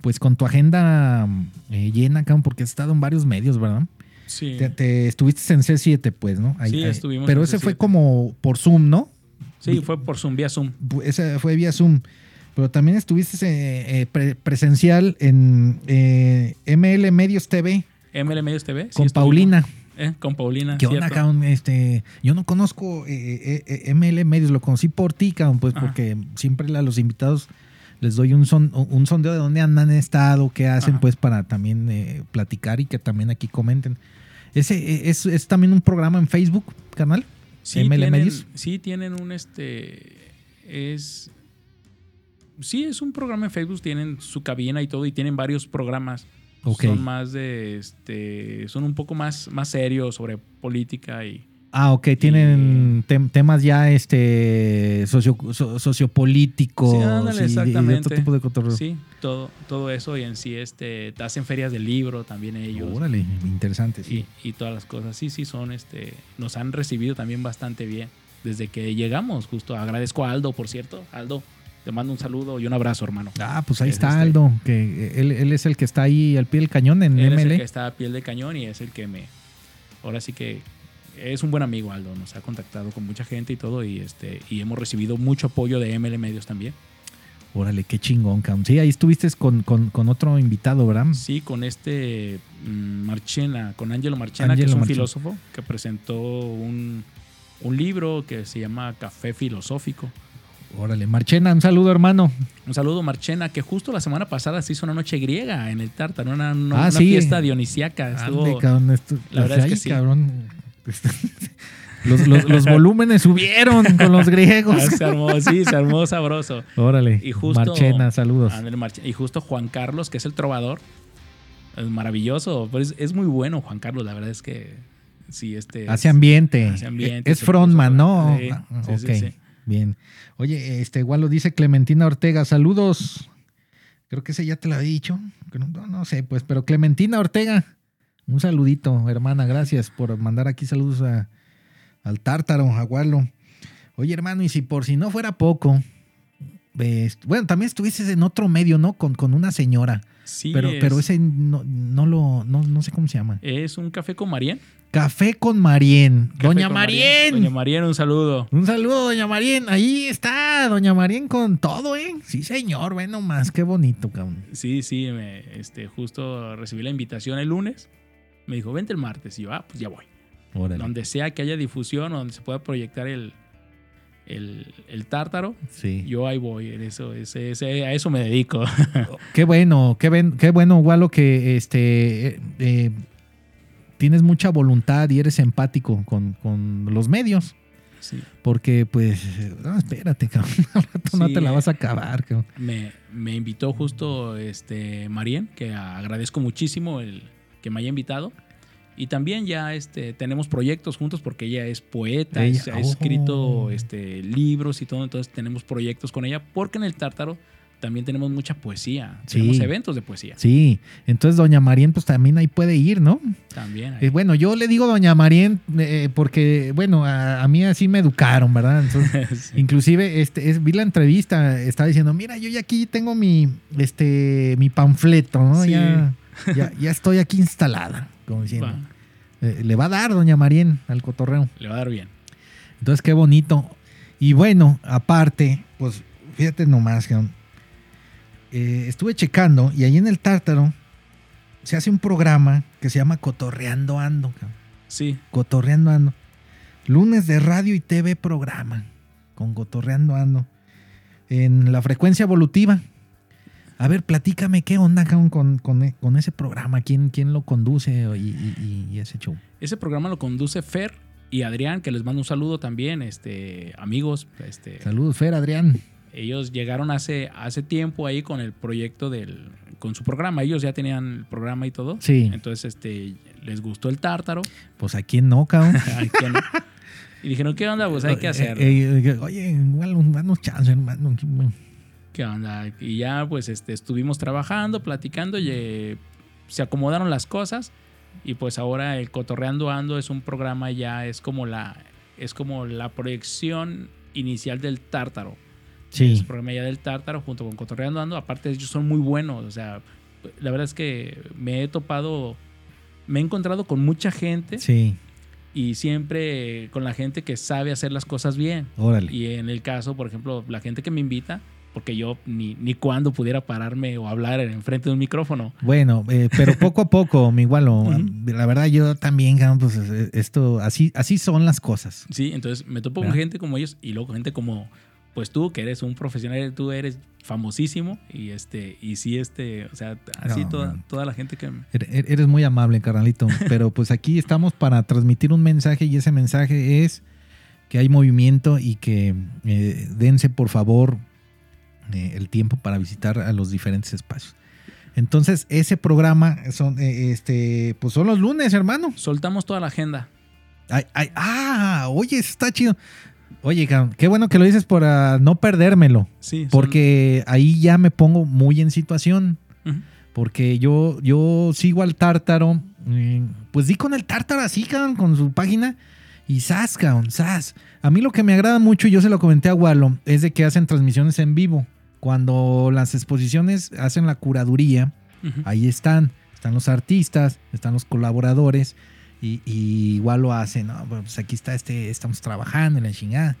pues con tu agenda eh, llena, porque has estado en varios medios, ¿verdad? Sí. Te, te estuviste en C7, pues, ¿no? Sí, estuvimos Pero en ese fue C7. como por Zoom, ¿no? Sí, fue por Zoom, vía Zoom. Ese fue vía Zoom. Pero también estuviste eh, pre- presencial en ML Medios TV ML Medios TV. sí con estuvimos. Eh, con Paulina. ¿Qué onda, cierto. cabrón? Este, yo no conozco eh, eh, ML Medios, lo conocí por ti, cabrón, pues Ajá. porque siempre a los invitados les doy un, son, un sondeo de dónde han estado, qué hacen, Ajá. pues para también platicar y que también aquí comenten. Ese es, es también un programa en Facebook, canal. Sí, ML tienen, Medios. sí tienen un este es sí es un programa en Facebook tienen su cabina y todo y tienen varios programas Ok. son más de este son un poco más más serios sobre política y Ah, ok, tienen tem- temas ya este socio, so- sociopolíticos Sí, ándale, y- y, de exactamente. otro tipo de cotorreo. sí todo todo eso y en sí este te hacen ferias del libro también ellos Órale, interesante, sí. y, y todas las cosas sí sí son este nos han recibido también bastante bien desde que llegamos justo agradezco a Aldo por cierto Aldo te mando un saludo y un abrazo hermano Ah, pues ahí Es está este- Aldo, que él, él es el que está ahí al pie del cañón en Él es el ML. que está a piel de cañón y es el que me. Ahora sí que es un buen amigo, Aldo. Nos ha contactado con mucha gente y todo. Y este y hemos recibido mucho apoyo de ML Medios también. Órale, qué chingón, cabrón. Sí, ahí estuviste con, con- con otro invitado, ¿verdad? Sí, con este mm, Marchena, con Angelo Marchena, que Angelo es un Marchena. filósofo que presentó un, un libro que se llama Café Filosófico. Órale, Marchena, un saludo, hermano. Un saludo, Marchena, que justo la semana pasada se hizo una noche griega en el Tártaro, una, una- Ah, una sí. fiesta dionisiaca. Estuvo, Ande, cabrón, esto- la verdad es que ay, sí. cabrón. Los, los- los volúmenes subieron con los griegos. Ah, se armó, sí, se armó sabroso. Órale, Y justo- Marchena, saludos. Y justo Juan Carlos, que es el trovador, es maravilloso. Pero es, es muy bueno, Juan Carlos. La verdad es que sí, este. Hace ambiente. hace ambiente, Es frontman, ¿no? Sí, Ah, sí, sí, ok, sí. Bien. Oye, este igual lo dice Clementina Ortega. Saludos. Creo que ese ya te lo había dicho. No, no- sé, pues, pero Clementina Ortega. Un saludito, hermana. Gracias por mandar aquí saludos a- al tártaro, a Gualo. Oye, hermano, y si por si no fuera poco. bueno, también estuviste en otro medio, ¿no? Con, con una señora. Sí, pero, es, pero ese no, no lo, no, no sé cómo se llama. es un café con Marien. Café con Marien. Café Doña con Marien. Doña Marien, un saludo. Un saludo, doña Marien. Ahí está, doña Marien con todo, ¿eh? Sí, señor. Bueno, más qué bonito, cabrón. Sí, sí, me, este, justo recibí la invitación el lunes. Me dijo, vente el martes. Y yo, ah, pues ya voy. Órale. Donde sea que haya difusión, o donde se pueda proyectar el, el, el tártaro, Sí. yo ahí voy. Eso, ese, ese- a eso me dedico. Qué bueno, qué, ven- qué bueno, Walo, que este eh, eh, tienes mucha voluntad y eres empático con, con los medios. Sí. Porque, pues, no, espérate, cabrón. Al rato no Sí, te la eh. vas a acabar, cabrón. Me, me invitó justo este Marien, que agradezco muchísimo el que me haya invitado. Y también ya este, tenemos proyectos juntos porque ella es poeta, Ella- es- ha escrito oh. este, libros y todo, entonces tenemos proyectos con ella, porque en el Tártaro también tenemos mucha poesía, Sí. tenemos eventos de poesía Sí, entonces doña Marien, pues también ahí puede ir, ¿no? también. ahí. Eh, bueno, yo le digo doña Marien eh, porque, bueno, a, a mí así me educaron, ¿verdad? Entonces, Sí. Inclusive este, es- vi la entrevista, estaba diciendo, mira, yo ya aquí tengo mi, este, mi panfleto, ¿no? Sí. Ya, ya, ya estoy aquí instalada, como diciendo. Eh, le va a dar doña Marien al cotorreo. le va a dar bien. Entonces, qué bonito. Y bueno, aparte, pues fíjate nomás, que eh, estuve checando y ahí en el Tártaro se hace un programa que se llama Cotorreando Ando. cabrón. Sí, Cotorreando Ando. Lunes de radio y TV programa con Cotorreando Ando. En la frecuencia evolutiva. A ver, platícame qué onda cabrón, con, con, con ese programa. ¿Quién, quién lo conduce y, y- y ese show? ese programa lo conduce Fer y Adrián, que les mando un saludo también, este, amigos. Este, Saludos, Fer, Adrián. Ellos llegaron hace, hace tiempo ahí con el proyecto del, con su programa. Ellos ya tenían el programa y todo. Sí. Entonces, este, les gustó el tártaro. Pues a quién no, cabrón. Ay, ¿quién no? y dijeron, ¿qué onda? Pues hay que hacerlo. Eh, eh, oye, igual, danos chance, hermano. ¿Qué onda? Y ya pues este, estuvimos trabajando, platicando y eh, se acomodaron las cosas y pues ahora el Cotorreando Ando es un programa ya, es como la, es como la proyección inicial del Tártaro. Es Sí, un programa ya del Tártaro junto con Cotorreando Ando. Aparte ellos son muy buenos, o sea, la verdad es que me he topado, me he encontrado con mucha gente sí, y siempre con la gente que sabe hacer las cosas bien. órale. Y en el caso, por ejemplo, la gente que me invita, porque yo ni, ni cuando pudiera pararme o hablar enfrente de un micrófono. Bueno, eh, pero poco a poco, mi igualo. Ujú. La verdad, yo también, pues esto, así, así son las cosas. Sí, entonces me topo con ¿Verdad? gente como ellos y luego gente como, pues tú, que eres un profesional, tú eres famosísimo y este, y sí, este, o sea, así No, toda, toda la gente que... Er- er- Eres muy amable, carnalito. Pero pues aquí estamos para transmitir un mensaje y ese mensaje es que hay movimiento y que eh, dense, por favor, eh, el tiempo para visitar a los diferentes espacios. Entonces, ese programa son, eh, este, pues son los lunes, hermano. Soltamos toda la agenda. Ay, ay, ah, oye, está chido. Oye, qué bueno que lo dices para no perdérmelo. Sí, son- Porque ahí ya me pongo muy en situación. Porque yo, yo sigo al tártaro. eh, pues di con el tártaro así, cabrón, con su página. Y sas, cabrón, sas. A mí lo que me agrada mucho, y yo se lo comenté a Walo, es de que hacen transmisiones en vivo. Cuando las exposiciones hacen la curaduría, ahí están. Están los artistas, están los colaboradores. Y, y igual lo hacen, ¿no? Pues aquí está este, estamos trabajando en la chingada.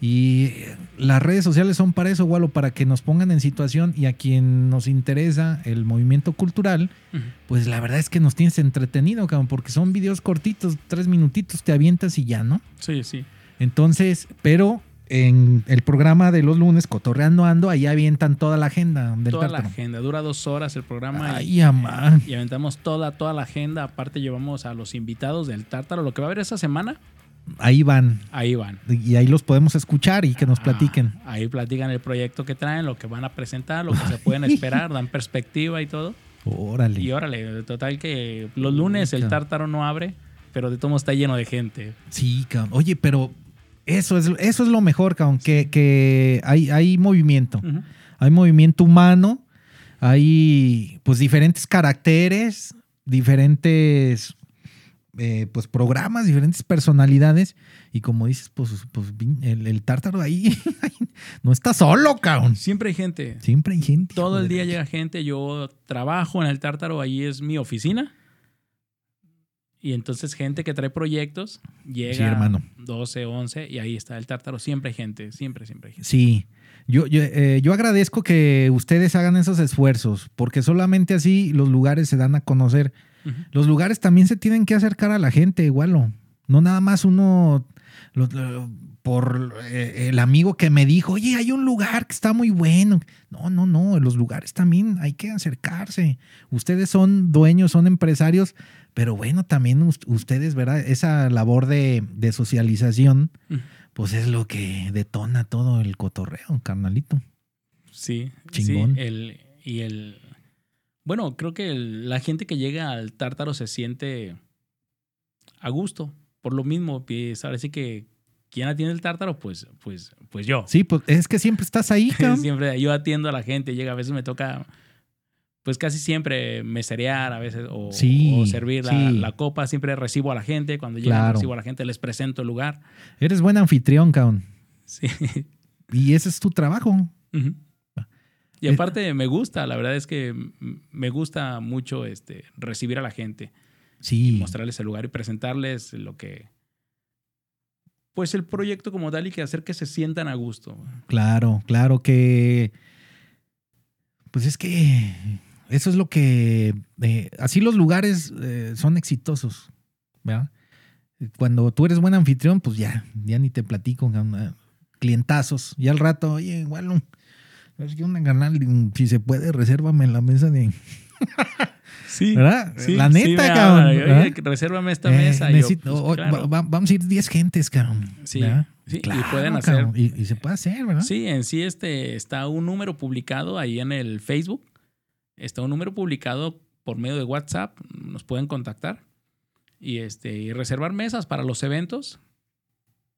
Y las redes sociales son para eso, Walo, para que nos pongan en situación y a quien nos interesa el movimiento cultural, Ujú. pues la verdad es que nos tienes entretenido, cabrón, porque son videos cortitos, tres minutitos, te avientas y ya, ¿no? Sí, sí. Entonces, pero en el programa de los lunes, Cotorreando Ando, ahí avientan toda la agenda del Toda la agenda. Dura dos horas el programa. y- Ay, amá. y aventamos toda, toda la agenda. Aparte llevamos a los invitados del Tártaro. Lo que va a haber esta semana, Ahí van. ahí van. Y ahí los podemos escuchar y que nos platiquen. Ah, ahí platican el proyecto que traen, lo que van a presentar, lo que se pueden esperar, dan perspectiva y todo. Órale. Y órale, total que los lunes el tártaro no abre, pero de todo está lleno de gente. Sí, cabrón. Oye, pero eso es, eso es lo mejor, cabrón, que, que hay, hay movimiento. Hay movimiento humano, hay pues diferentes caracteres, diferentes eh, pues programas, diferentes personalidades. Y como dices, pues, pues el, el tártaro ahí no está solo, cabrón. Siempre hay gente. Siempre hay gente. Todo el día llega gente. Yo trabajo en el tártaro, ahí es mi oficina. Y entonces gente que trae proyectos llega Sí, hermano. 12, 11 y ahí está el tártaro. Siempre hay gente, siempre, siempre hay gente. Sí, yo, yo, eh, yo agradezco que ustedes hagan esos esfuerzos, porque solamente así los lugares se dan a conocer. Los lugares también se tienen que acercar a la gente, igual. No nada más uno lo- lo- por eh, el amigo que me dijo, oye, hay un lugar que está muy bueno. No, no, no, los lugares también hay que acercarse. Ustedes son dueños, son empresarios, pero bueno, también us- ustedes, ¿verdad? Esa labor de, de socialización, pues es lo que detona todo el cotorreo, carnalito. Sí, Chingón. sí, el, y el... Bueno, creo que el- la gente que llega al tártaro se siente a gusto. Por lo mismo, pues, ahora sí que ¿quién atiende el tártaro? Pues, pues, pues yo. Sí, pues es que siempre estás ahí, cabrón. siempre yo atiendo a la gente, llega, a veces me toca, pues casi siempre meserear, a veces, o, Sí, o servir la, sí. la copa, siempre recibo a la gente, cuando llegan Claro. recibo a la gente, les presento el lugar. Eres buen anfitrión, cabrón. Sí. Y ese es tu trabajo. Ujú. Y Eh, aparte me gusta, la verdad es que me gusta mucho este, recibir a la gente, Sí. mostrarles el lugar y presentarles lo que... Pues el proyecto como tal y que hacer que se sientan a gusto. Claro, claro que Pues es que eso es lo que. eh, así los lugares eh, son exitosos. ¿verdad? Cuando tú eres buen anfitrión, pues ya, ya ni te platico. Clientazos. Y al rato, oye, igual, un- es que una canal, si se puede, resérvame en la mesa de. Sí. ¿Verdad? Sí, la sí neta, me cabrón. resérvame esta Eh, mesa. y yo, necesito- pues, o- claro. va- vamos a ir 10 gentes, cabrón. Sí, sí, y Claro, pueden hacer- Y, y se puede hacer, ¿verdad? Sí, en sí este, está un número publicado ahí en el Facebook. Está un número publicado por medio de WhatsApp. Nos pueden contactar y, este, y reservar mesas para los eventos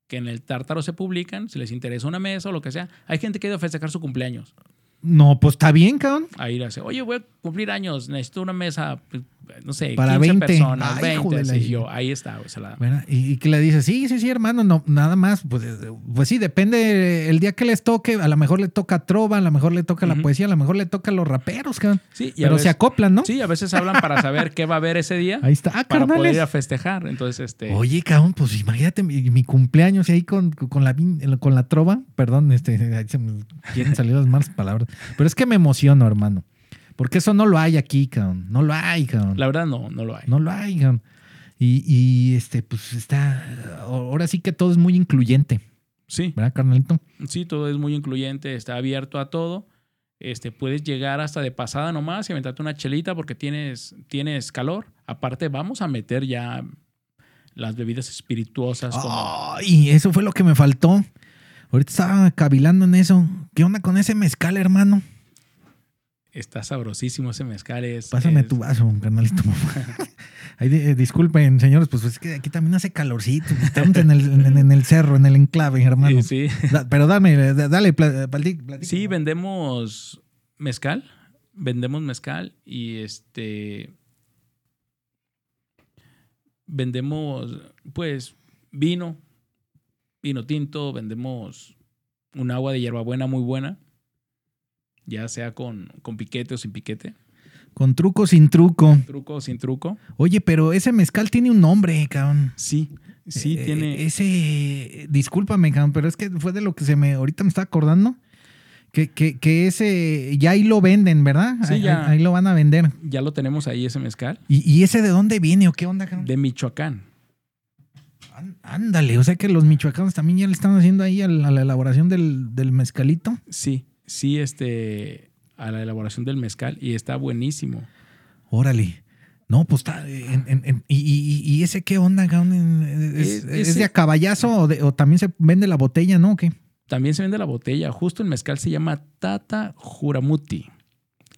que en el Tártaro se publican. Si les interesa una mesa o lo que sea. Hay gente que ha ido a festejar su cumpleaños. No, pues está bien, cabrón. Ahí le hace, oye, voy a cumplir años, necesito una mesa, pues, no sé, Para 15 20. personas, Ay, hijo 20. de la sí, chi- yo, ahí está, o sea, la-. Y, y que le dice, sí, sí, sí, hermano, no, nada más. Pues, pues sí, depende el día que les toque. A lo mejor le toca trova, a lo mejor le toca la poesía, a lo mejor le toca los raperos, cabrón. sí, y a Pero se veces- acoplan, ¿no? Sí, a veces hablan para saber qué va a haber ese día. Ahí está, ah, para poder ir a festejar. Entonces, este. Oye, cabrón, pues imagínate mi, mi cumpleaños y ahí con, con, la, con la trova. Perdón, este, ahí se me quieren salir las malas palabras. Pero es que me emociono, hermano. Porque eso no lo hay aquí, cabrón. No lo hay, cabrón. La verdad, no, no lo hay. No lo hay, cabrón. Y, y este, pues está. Ahora sí que todo es muy incluyente, Sí, ¿verdad, carnalito? sí, todo es muy incluyente, está abierto a todo. Este, puedes llegar hasta de pasada nomás y aventarte una chelita porque tienes, tienes calor. Aparte, vamos a meter ya las bebidas espirituosas como. Ay, eso fue lo que me faltó. Ahorita estaba cavilando en eso. ¿Qué onda con ese mezcal, hermano? Está sabrosísimo ese mezcal. Es, Pásame es- tu vaso, carnalito. Ay, di- eh, disculpen, señores, pues es que aquí también hace calorcito. Estamos en el, en, en el cerro, en el enclave, hermano. Sí, sí. Da- pero dame, eh, da- dale, pla- plati- platícame. Sí, vendemos mezcal. Vendemos mezcal y este. Vendemos, pues, vino, vino tinto, vendemos un agua de hierbabuena muy buena, ya sea con, con piquete o sin piquete, Con truco, sin truco. truco sin truco. Oye, pero ese mezcal tiene un nombre, cabrón. Sí, sí, Eh, tiene. Ese, discúlpame, cabrón, pero es que fue de lo que se me, ahorita me estaba acordando. Que, que, que ese, ya ahí lo venden, ¿verdad? Sí, ahí, ya. ahí lo van a vender. Ya lo tenemos ahí, ese mezcal, ¿Y, y ese de dónde viene o qué onda, cabrón? de Michoacán. Án- Ándale, o sea que los michoacanos también ya le están haciendo ahí a la, a la elaboración del, del mezcalito. Sí, sí, este, a la elaboración del mezcal y está buenísimo. Órale. No, pues está. en- en- en- y, y- y ese qué onda? ¿Es, Es- de a caballazo o, de- o también se vende la botella, no? ¿O qué? También se vende la botella. Justo el mezcal se llama Tata Juramuti,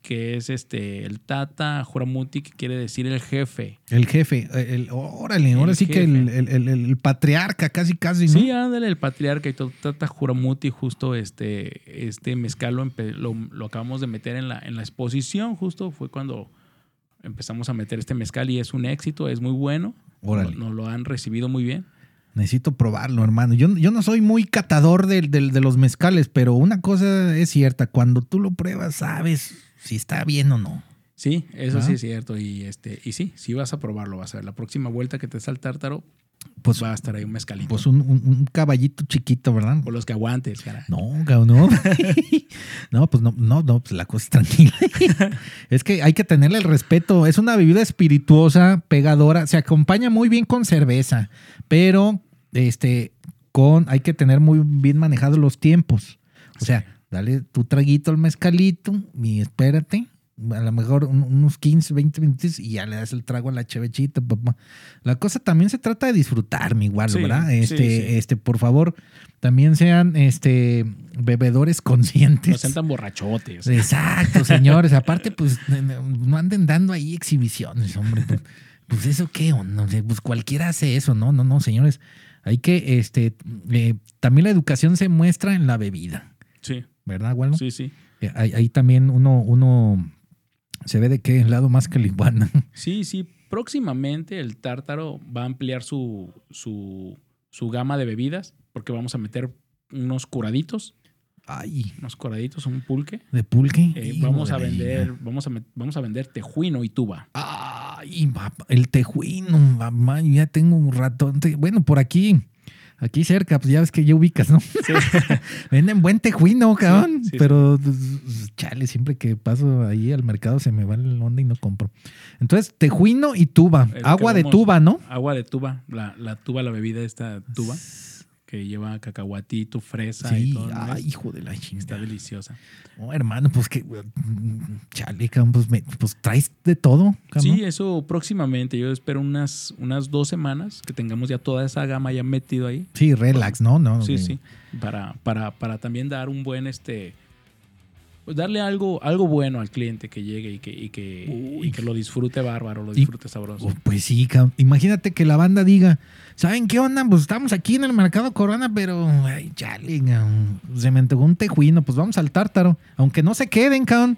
que es este el Tata Juramuti, que quiere decir el jefe. El jefe. El, órale, El ahora sí que el, el- el- patriarca, casi, casi, ¿no? Sí, ándale, el patriarca y todo. Tata Juramuti, justo este, este mezcal lo, lo, lo acabamos de meter en la, en la exposición. Justo fue cuando empezamos a meter este mezcal y es un éxito, es muy bueno. Órale. Nos, nos lo han recibido muy bien. Necesito probarlo, hermano. Yo, yo no soy muy catador del- del- de los mezcales, pero una cosa es cierta. Cuando tú lo pruebas, sabes si está bien o no. Sí, eso sí es cierto. Y este, y sí, sí vas a probarlo, vas a ver. La próxima vuelta que te está el tártaro, Pues, va a estar ahí un mezcalito. pues un, un- un caballito chiquito, ¿verdad? Por los que aguantes, cara. No, no. no, pues no, no, no, pues la cosa es tranquila. es que hay que tenerle el respeto. Es una bebida espirituosa, pegadora. Se acompaña muy bien con cerveza, pero este, con, hay que tener muy bien manejados los tiempos. O sea, dale tu traguito al mezcalito y espérate. A lo mejor un- unos 15, 20 minutos y ya le das el trago a la chevechita, papá. La cosa también se trata de disfrutar, mi igual, Sí, ¿verdad? Este, sí. este, por favor, también sean este bebedores conscientes. No sean tan borrachotes. Exacto, señores. Aparte, pues no anden dando ahí exhibiciones, hombre. Pues, pues eso qué onda. O sea, Pues cualquiera hace eso, ¿no? No, no, señores. Hay que, este, eh, también la educación se muestra en la bebida, ¿verdad, Waldo? sí, sí. Eh, Ahí, ahí también uno, uno se ve de qué lado más que la iguana. Sí, sí. Próximamente el tártaro va a ampliar su, su, su gama de bebidas porque vamos a meter unos curaditos, Ay, unos curaditos, un pulque. de pulque. Eh, vamos a vender, vamos a, vamos a vender tejuino y tuba. Ay, papá, el tejuino, mamá, ya tengo un rato. Bueno, por aquí Aquí cerca, pues ya ves que ya ubicas, ¿no? Venden buen tejuino, cabrón. Sí, sí, pero, pues, chale, siempre que paso ahí al mercado se me va el onda y no compro. Entonces, tejuino y tuba. Agua de tuba, ¿no? Agua de tuba, la, la tuba, la bebida esta tuba, que lleva cacahuatito, fresa y Sí, todo. ¿no? ay, hijo de la Está chingada. deliciosa. No, hermano, pues que, chale, pues, me- pues traes de todo, cabrón. Sí, eso próximamente. Yo espero unas, unas dos semanas que tengamos ya toda esa gama ya metido ahí. Sí, relax, ¿no? no Sí, sí. Para, para, para también dar un buen este. Pues darle algo, algo bueno al cliente que llegue y que, y que, y que lo disfrute bárbaro, lo Y- disfrute sabroso. Oh, Pues sí. Imagínate que la banda diga, ¿saben qué onda? Pues estamos aquí en el mercado Corona, pero ay, chale, se me antojó un tejuino, pues vamos al tártaro. Aunque no se queden, cabrón.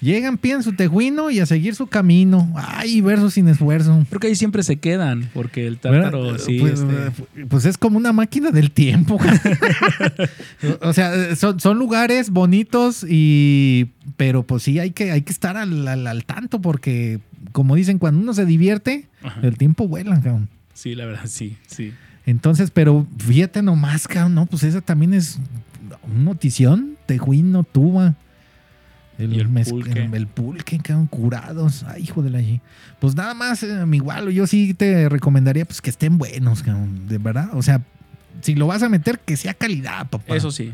Llegan, piden su tejuino y a seguir su camino. Ay, verso sin esfuerzo. Creo que ahí siempre se quedan, porque el tártaro, ¿Verdad? sí. pues, este, pues es como una máquina del tiempo. o sea, son, son lugares bonitos y pero pues sí hay que, hay que estar al, al- al tanto porque como dicen, cuando uno se divierte, Ajá. el tiempo vuela, cabrón. sí, la verdad, sí, sí. Entonces, pero fíjate nomás, cabrón, no, pues esa también es una notición, tejuino, tuba. El, Y el pulque. el- el pulque, cabrón, curados. Ay, hijo de la G. Pues nada más, eh, mi igual, yo sí te recomendaría pues que estén buenos, cabrón, de verdad. O sea, si lo vas a meter, que sea calidad, papá. Eso sí,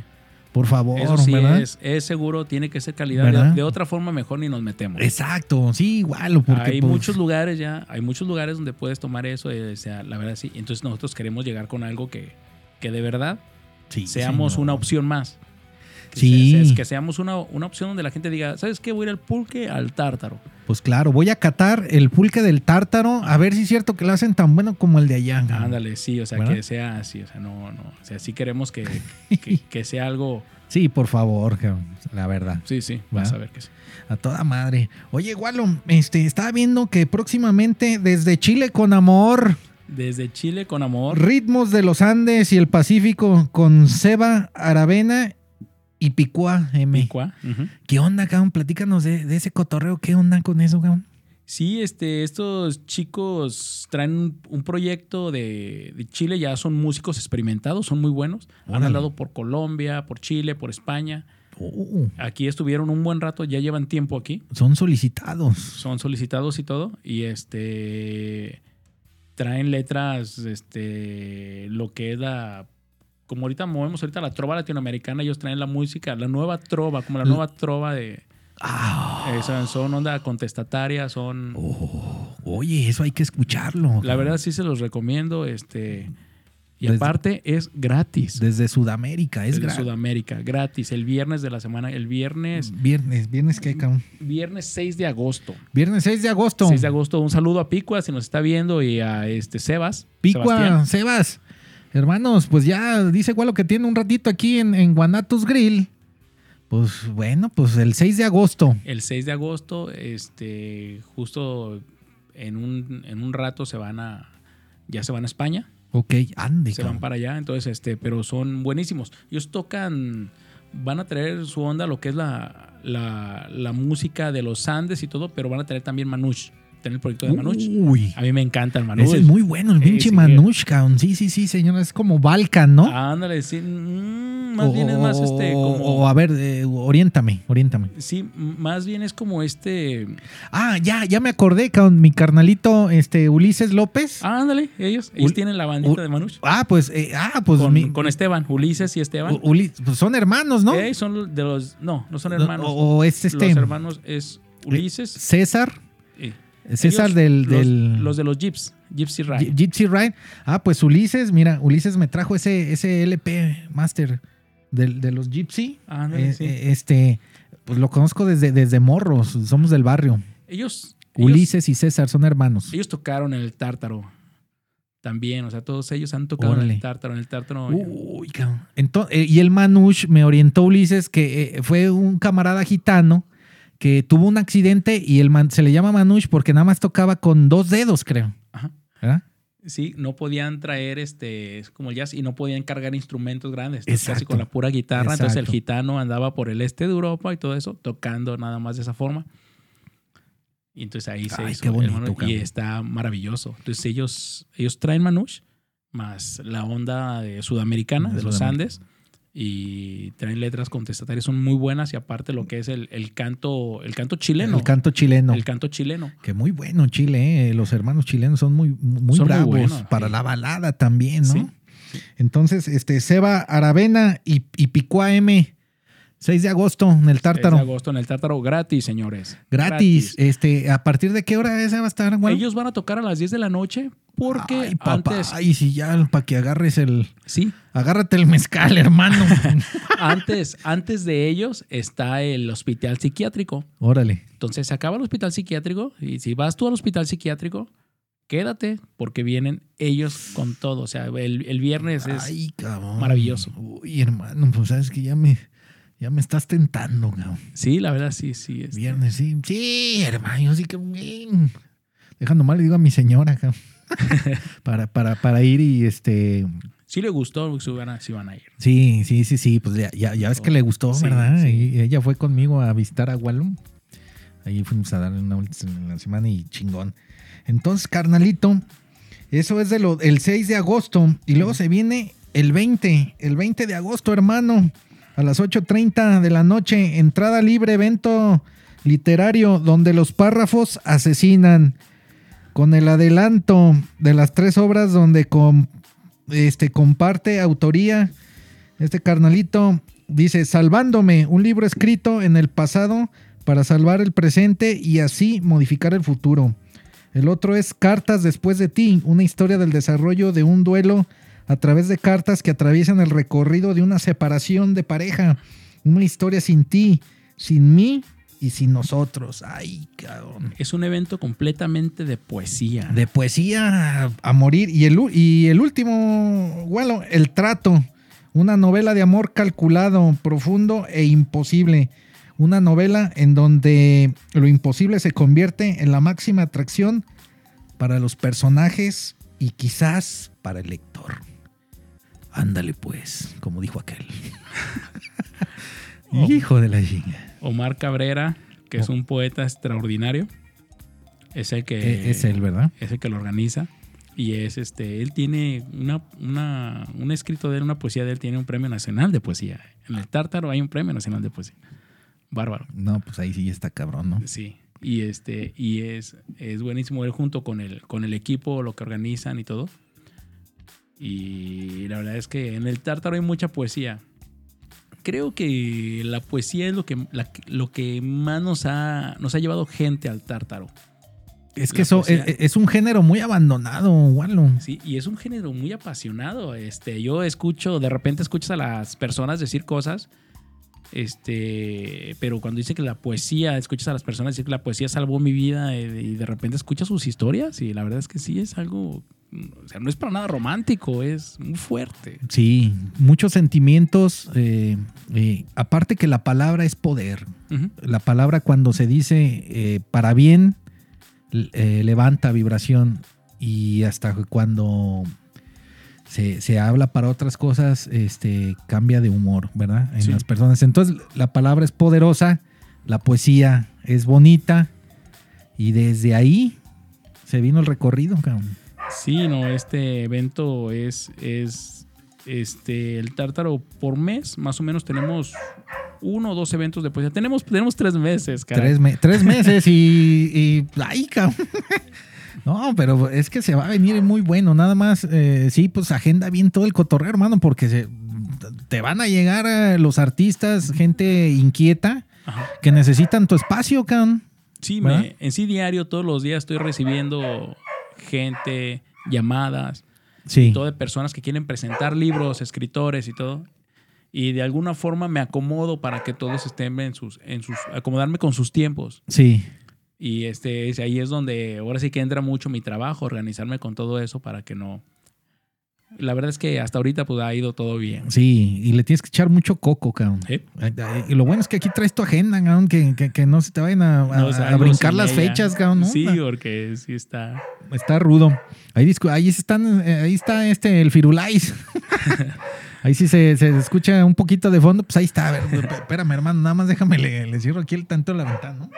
Por favor, eso sí ¿verdad? es, es seguro, tiene que ser calidad. De, de otra forma, mejor ni nos metemos. Exacto, sí, igual. Porque, hay pues, muchos lugares ya, hay muchos lugares donde puedes tomar eso, eh, o sea, la verdad sí. Entonces nosotros queremos llegar con algo que, que de verdad sí, seamos una opción más. Que Sí. se- que seamos una, una opción donde la gente diga, ¿sabes qué? Voy a ir al pulque, al tártaro. Pues claro, voy a catar el pulque del tártaro, a ver si es cierto que lo hacen tan bueno como el de allá. Ándale, sí, o sea, ¿Verdad? que sea así, o sea, no, no. O sea, sí queremos que, que, que sea algo. Sí, por favor, la verdad. Sí, sí, vas ¿Verdad? a ver que sí. A toda madre. Oye, Gualo, este, estaba viendo que próximamente desde Chile con amor, Desde Chile con amor. ritmos de los Andes y el Pacífico con Seba Aravena y Picua M. Picua. ¿Qué onda, cabrón? Platícanos de, de ese cotorreo. ¿Qué onda con eso, cabrón? Sí, este, estos chicos traen un, proyecto de, de Chile, ya son músicos experimentados, son muy buenos. Han andado por Colombia, por Chile, por España. Oh, Aquí estuvieron un buen rato, ya llevan tiempo aquí. son solicitados. Son solicitados y todo. Y este traen letras, este, lo que es la. Como ahorita movemos ahorita la trova latinoamericana, ellos traen la música, la nueva trova, como la nueva trova de. Ah, eh, son, son onda contestataria, son. oh, oye, eso hay que escucharlo. La verdad sí se los recomiendo. Este, y Desde- aparte es gratis. Desde Sudamérica, es desde gratis. Sudamérica, gratis. El viernes de la semana, el viernes, Viernes, viernes qué, cabrón. viernes 6 de agosto. Viernes 6 de agosto. 6 de agosto, un saludo a Picua si nos está viendo y a este Sebas. Picua, Sebastián. Sebas. Hermanos, pues ya dice Gualo que tiene un ratito aquí en, en Guanatos Grill. Pues bueno, pues el 6 de agosto. El 6 de agosto, este, justo en un, en un rato se van a, ya se van a España, Ok, ande. se van para allá, entonces, este, pero son buenísimos. Ellos tocan, van a traer su onda, lo que es la, la, la música de los Andes y todo, pero van a traer también Manush, tener el proyecto de Manush. Uy, A mí me encanta el Manush. ese es muy bueno, el Eh, pinche sí. Manush, cabrón. Sí, sí, sí, señor. Es como Balkan, ¿no? Ándale, sí, mm, más bien es más este, O- como... o a ver, eh, oriéntame, oriéntame. Sí, más bien es como este... Ah, ya, ya me acordé, cabrón. Mi carnalito, este, Ulises López. Ah, ándale, ellos, ellos Ul- tienen la bandita Ul- de Manush. Ah, pues, eh, ah, pues con, mi- con Esteban, Ulises y Esteban. Uli- pues son hermanos, ¿no? Eh, son de los. No, no son hermanos. O, o es este Los hermanos es Ulises. César, César ellos, del, los, del los de los Jeeps, Gypsy Ride. Gy- Gypsy Ride. Ah, pues Ulises, mira, Ulises me trajo ese, ese LP Master del- de, los Gypsy. Ándale, Eh, sí. eh, este, pues lo conozco desde, desde morros, somos del barrio. ellos, ellos, Ulises y César son hermanos. ellos tocaron en el Tártaro. También, o sea, todos ellos han tocado en el Tártaro. En el Tártaro. Uy, cabrón. Ento- eh, y el Manush me orientó Ulises que eh, fue un camarada gitano que tuvo un accidente y el man- se le llama Manush porque nada más tocaba con dos dedos, creo. Ajá. ¿Verdad? Sí, no podían traer este, es como el jazz, y no podían cargar instrumentos grandes. Casi con la pura guitarra. Entonces el gitano andaba por el este de Europa y todo eso, tocando nada más de esa forma. Y entonces ahí se Ay, hizo el Manush, y está maravilloso. Entonces ellos, ellos traen Manush, más la onda de sudamericana, De de los. Andes. Y traen letras contestatarias, son muy buenas. Y aparte lo que es el, el canto, el canto chileno. El canto chileno. El canto chileno. Que muy bueno Chile, ¿eh? los hermanos chilenos son muy, muy Son muy bravos para sí. la balada también, ¿no? Sí, Entonces, este, Seba Aravena y, y Picua M, 6 de agosto en el Tártaro. Es de agosto en el Tártaro gratis, señores. Gratis. Este, ¿a partir de qué hora esa va a estar, güey? Ellos van a tocar a las 10 de la noche porque Ay, papá, antes. Ay, si ya, para que agarres el. Sí, Agárrate el mezcal, hermano. antes, antes de ellos está el hospital psiquiátrico. Órale. Entonces se acaba el hospital psiquiátrico y si vas tú al hospital psiquiátrico, quédate porque vienen ellos con todo. O sea, el, el viernes es... Ay, maravilloso. Uy, hermano, pues sabes que ya me, ya me estás tentando, cabrón. Sí, la verdad, sí, sí. este, Viernes, sí. Sí, hermano, yo sí que. Dejando mal, le digo a mi señora, cabrón. para, para, para ir y este. Sí le gustó, si van a, si van a ir. Sí, sí, sí, sí. Pues ya, ya, ya ves que le gustó, Sí, ¿verdad? sí. Y ella fue conmigo a visitar a Wallum. Ahí fuimos a darle una vuelta en la semana y chingón. Entonces, carnalito, eso es de lo, el 6 de agosto. Y luego se viene el 20, el 20 de agosto, hermano. A las 8.30 de la noche, entrada libre, evento literario donde los párrafos asesinan. Con el adelanto de las tres obras donde este, comparte autoría. Este carnalito dice, Salvándome, un libro escrito en el pasado para salvar el presente y así modificar el futuro. El otro es Cartas después de ti, una historia del desarrollo de un duelo a través de cartas que atraviesan el recorrido de una separación de pareja. Una historia sin ti, sin mí y sin nosotros. Ay, cabrón. Es un evento completamente de poesía. De poesía a, morir. Y el, y el último, bueno, El Trato. Una novela de amor calculado, profundo e imposible. Una novela en donde lo imposible se convierte en la máxima atracción para los personajes y quizás para el lector. Ándale pues, como dijo aquel. Oh. Hijo de la chinga. Omar Cabrera, que es un poeta extraordinario. Es el que... E- es él, ¿verdad? es el que lo organiza. Y es este, él tiene una, una, un escrito de él, una poesía de él, tiene un premio nacional de poesía. En el Tártaro hay un premio nacional de poesía. Bárbaro. No, pues ahí sí está cabrón, ¿no? Sí. Y este, y es, es buenísimo él junto con el, con el equipo, lo que organizan y todo. Y la verdad es que en el Tártaro hay mucha poesía. Creo que la poesía es lo que, la- lo que más nos ha, nos ha llevado gente al Tártaro. Es que La eso es un género muy abandonado, Wallo. Sí, y es un género muy apasionado. Este, yo escucho, de repente escuchas a las personas decir cosas, este, pero cuando dice que la poesía, escuchas a las personas decir que la poesía salvó mi vida eh, y de repente escuchas sus historias y la verdad es que sí es algo, o sea, no es para nada romántico, es muy fuerte. Sí, muchos sentimientos. eh, eh, aparte que la palabra es poder. La palabra cuando se dice eh, para bien, levanta vibración. Y hasta cuando se, se habla para otras cosas, este, cambia de humor, ¿verdad? En Sí. las personas. Entonces, la palabra es poderosa, la poesía es bonita. Y desde ahí se vino el recorrido, cabrón. Sí, no, este evento es, es este, el tártaro por mes, más o menos tenemos uno o dos eventos de poesía. Tenemos, tenemos tres meses. Tres, me- tres meses y, y- ¡Ay, cabrón! No, pero es que se va a venir muy bueno. Nada más, eh, sí, pues agenda bien todo el cotorreo, hermano, porque se- te van a llegar eh, los artistas, gente inquieta, Ajá. que necesitan tu espacio, cabrón. Sí, en sí diario, todos los días estoy recibiendo gente, llamadas, Sí. todo de personas que quieren presentar libros, escritores y todo. Y de alguna forma me acomodo para que todos estén en sus, en sus, acomodarme con sus tiempos. Sí. Y este, es- ahí es donde ahora sí que entra mucho mi trabajo, organizarme con todo eso para que no. La verdad es que hasta ahorita pues ha ido todo bien. Sí, y le tienes que echar mucho coco, cabrón. Y lo bueno es que aquí traes tu agenda, cabrón, que, que- que no se te vayan a, a- No, o sea, a algo brincar las ella. fechas, cabrón. ¿no? Sí, porque sí está. Está rudo. Ahí, ahí están, eh, ahí está este, el Firulais. ahí sí se, se escucha un poquito de fondo. Pues ahí está. A ver, espérame, hermano. Nada más déjame, le, le cierro aquí el tanto de la ventana, ¿no?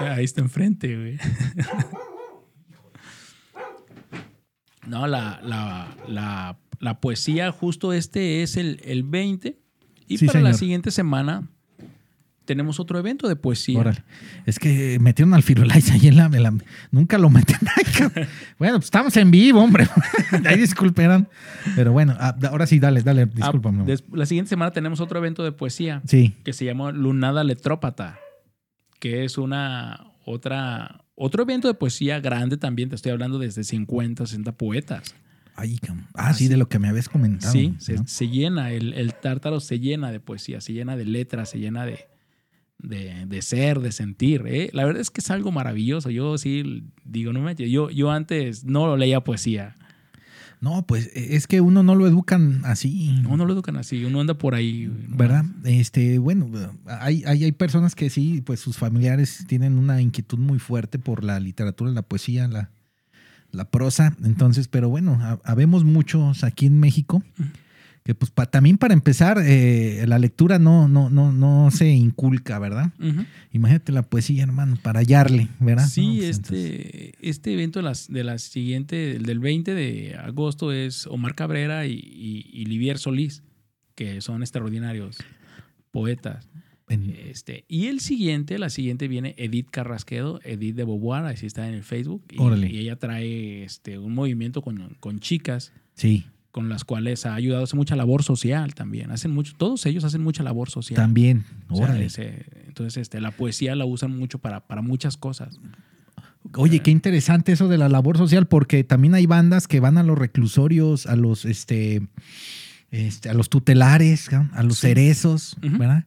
Ahí está enfrente, güey. No, la, la, la, la poesía, justo este es el, el 20. Y Sí, para la siguiente semana tenemos otro evento de poesía. Órale. Es que metieron al Firulais ahí en la, en la- Nunca lo meten. Bueno, pues estamos en vivo, hombre. ahí disculpen. Pero bueno, ah, ahora sí, dale, dale, Ah, discúlpame. la siguiente semana tenemos otro evento de poesía sí, que se llama Lunada Letrópata, que es una otra otro evento de poesía grande también. Te estoy hablando desde 50, 60 poetas. Ay, ah, sí, de lo que me habías comentado. Sí, se, se llena, el, el tártaro se llena de poesía, se llena de letras, se llena de, de, de ser, de sentir. ¿eh? La verdad es que es algo maravilloso. Yo sí digo, no me yo, yo antes no leía poesía. No, pues es que uno no lo educan así. Uno lo educan así, uno anda por ahí. ¿no? ¿Verdad? Este, bueno, hay, hay, hay personas que sí, pues sus familiares tienen una inquietud muy fuerte por la literatura, la poesía, la, la prosa. Entonces, pero bueno, ha- habemos muchos aquí en México que pues pa- también para empezar, eh, la lectura no, no, no, no se inculca, ¿verdad? Ujú. Imagínate la poesía, hermano, para hallarle, ¿verdad? Sí, No, pues, entonces- este, este evento de, las, de la siguiente, el del 20 de agosto, es Omar Cabrera y, y, y Livier Solís, que son extraordinarios poetas. en- Este, y el siguiente, la siguiente viene Edith Carrasquedo, Edith de Beauvoir, así está en el Facebook. Y, Órale. y ella trae este, un movimiento con, con chicas sí, con las cuales ha ayudado a hacer mucha labor social también. Hacen mucho, todos ellos hacen mucha labor social. también. O sea, Órale. ese- entonces, este, la poesía la usan mucho para, para muchas cosas. Oye, qué interesante eso de la labor social, porque también hay bandas que van a los reclusorios, a los este, este a los tutelares, ¿no? a los Sí. cerezos. ¿verdad?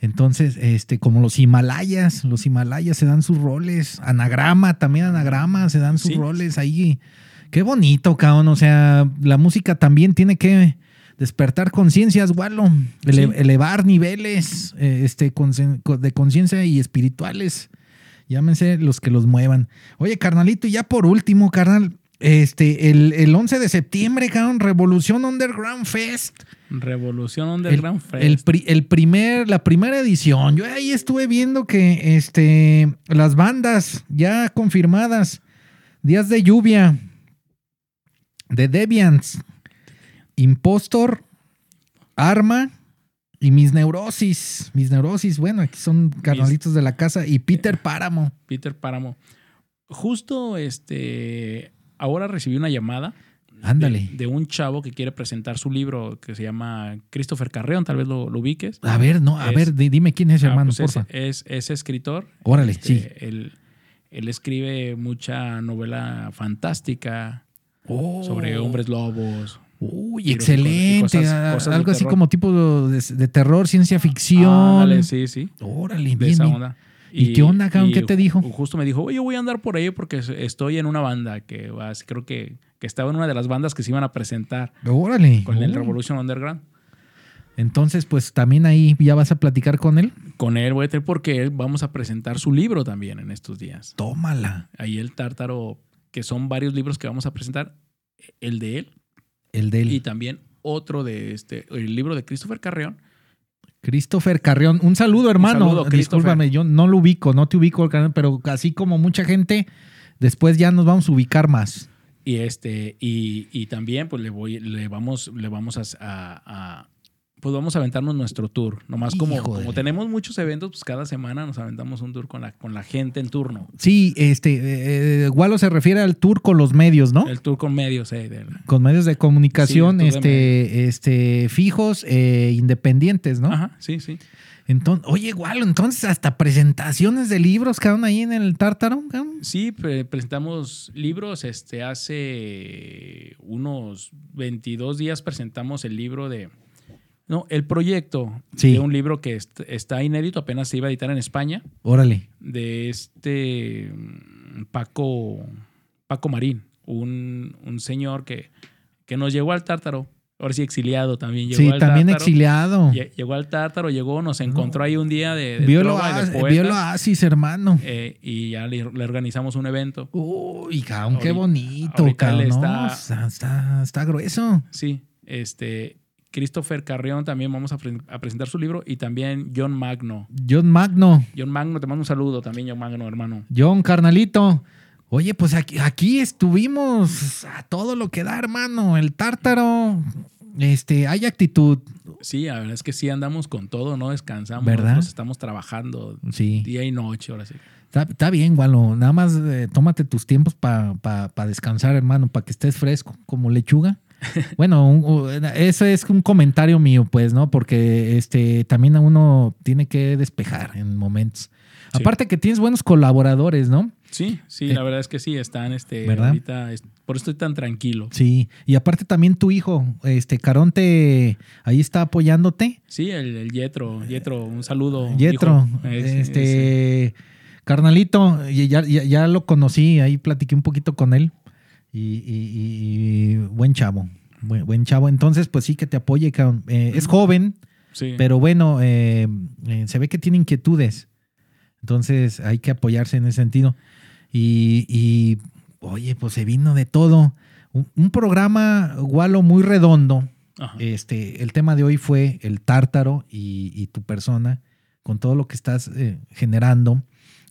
Entonces, este, como los Himalayas, los Himalayas se dan sus roles, anagrama, también anagrama, se dan sus Sí. roles ahí. Qué bonito, cabrón. O sea, la música también tiene que despertar conciencias, Walo, ele- Sí. elevar niveles eh, este, de conciencia y espirituales. Llámense los que los muevan. Oye, carnalito, y ya por último, carnal, este, el, el 11 de septiembre, cabrón, Revolución Underground Fest. Revolución El, Underground Fest. el pri- el primer, la primera edición. Yo ahí estuve viendo que este, las bandas ya confirmadas, Días de Lluvia, de Deviants, Impostor, Arma y Mis Neurosis. Mis Neurosis, bueno, aquí son carnalitos de la casa y Peter Páramo. Peter Páramo. Justo este ahora recibí una llamada Ándale. de, de un chavo que quiere presentar su libro que se llama Christopher Carreón, tal vez lo, lo ubiques. A ver, no, a Es- ver, di- dime quién es, Ah, hermano, pues es, porfa. es, es escritor. Órale, Este, sí. Él, él escribe mucha novela fantástica Oh. sobre hombres lobos. Uy, excelente. cosas- Ah, cosas de Algo así terror. como tipo de, de terror, ciencia ficción. Ándale, sí, sí. Órale, de bien, esa onda. ¿Y qué onda, cabrón? ¿Qué te dijo? Justo me dijo, oye, voy a andar por ahí porque estoy en una banda que creo que, que estaba en una de las bandas que se iban a presentar Órale. con el Oh. Revolution Underground. Entonces, pues también ahí ya vas a platicar con él. Con él voy a tener porque él vamos a presentar su libro también en estos días. Tómala. Ahí el Tártaro, que son varios libros que vamos a presentar, el de él El de él. y también otro de este, el libro de Christopher Carreón. Christopher Carrión. Un saludo, hermano. saludo, Christopher. Discúlpame, yo no lo ubico, no te ubico, pero así como mucha gente, después ya nos vamos a ubicar más. Y este, y, y también pues le voy, le vamos, le vamos a- pues vamos a aventarnos nuestro tour. Nomás como, como tenemos muchos eventos, pues cada semana nos aventamos un tour con la, con la gente en turno. Sí, este, eh, Walo se refiere al tour con los medios, ¿no? El tour con medios, eh, de- con medios de comunicación, Sí, de este, este, fijos, e independientes, ¿no? Ajá, sí, sí. Entonces, oye, Walo, entonces hasta presentaciones de libros quedaron ahí en el Tártaro. Sí, pre- presentamos libros. Este, hace unos 22 días presentamos el libro de. No, el proyecto Sí. de un libro que est- está inédito, apenas se iba a editar en España, Órale. de este mm, Paco, Paco Marín, un, un señor que, que nos llegó al Tártaro. Ahora sí, exiliado también. Llegó Sí, al también Tártaro. exiliado. Lle- Llegó al Tártaro, llegó, nos encontró ahí un día de, de Vio lo, trova y de as- poetas, vio lo Asis, hermano. eh, y ya le, le organizamos un evento. Uy, cabrón, qué bonito, cabrón. Está, está, está grueso. Sí, este Christopher Carrión también vamos a, pre- a presentar su libro y también John Magno. John Magno, John Magno, te mando un saludo también, John Magno, hermano. John Carnalito. Oye, pues aquí, aquí estuvimos a todo lo que da, hermano. El tártaro, este, hay actitud, Sí, la verdad es que sí andamos con todo, no descansamos. ¿Verdad? Nos estamos trabajando sí. día y noche, ahora sí. Está, está bien, Gualo. Nada más eh, tómate tus tiempos para descansar, hermano, para que estés fresco, como lechuga. Bueno, un- eso es un comentario mío, pues, ¿no? Porque este también a uno tiene que despejar en momentos. Sí. Aparte que tienes buenos colaboradores, ¿no? Sí, sí, Eh, la verdad es que sí, están, este, ¿verdad? ahorita, por eso estoy tan tranquilo. Sí. Y aparte también tu hijo, este Caronte, ahí está apoyándote. Sí, el, el Yetro, Yetro, un saludo. Yetro, hijo. Es- este carnalito, y ya, ya, ya lo conocí, ahí platiqué un poquito con él. Y, y- y- y buen chavo, buen, buen chavo. Entonces, pues sí que te apoye, cabrón. Eh, es joven, sí. pero bueno, eh, eh, se ve que tiene inquietudes. Entonces hay que apoyarse en ese sentido. Y, y, oye, pues se vino de todo. Un, un programa, Gualo, muy redondo. Ajá. Este, el tema de hoy fue el tártaro y, y tu persona, con todo lo que estás eh, generando,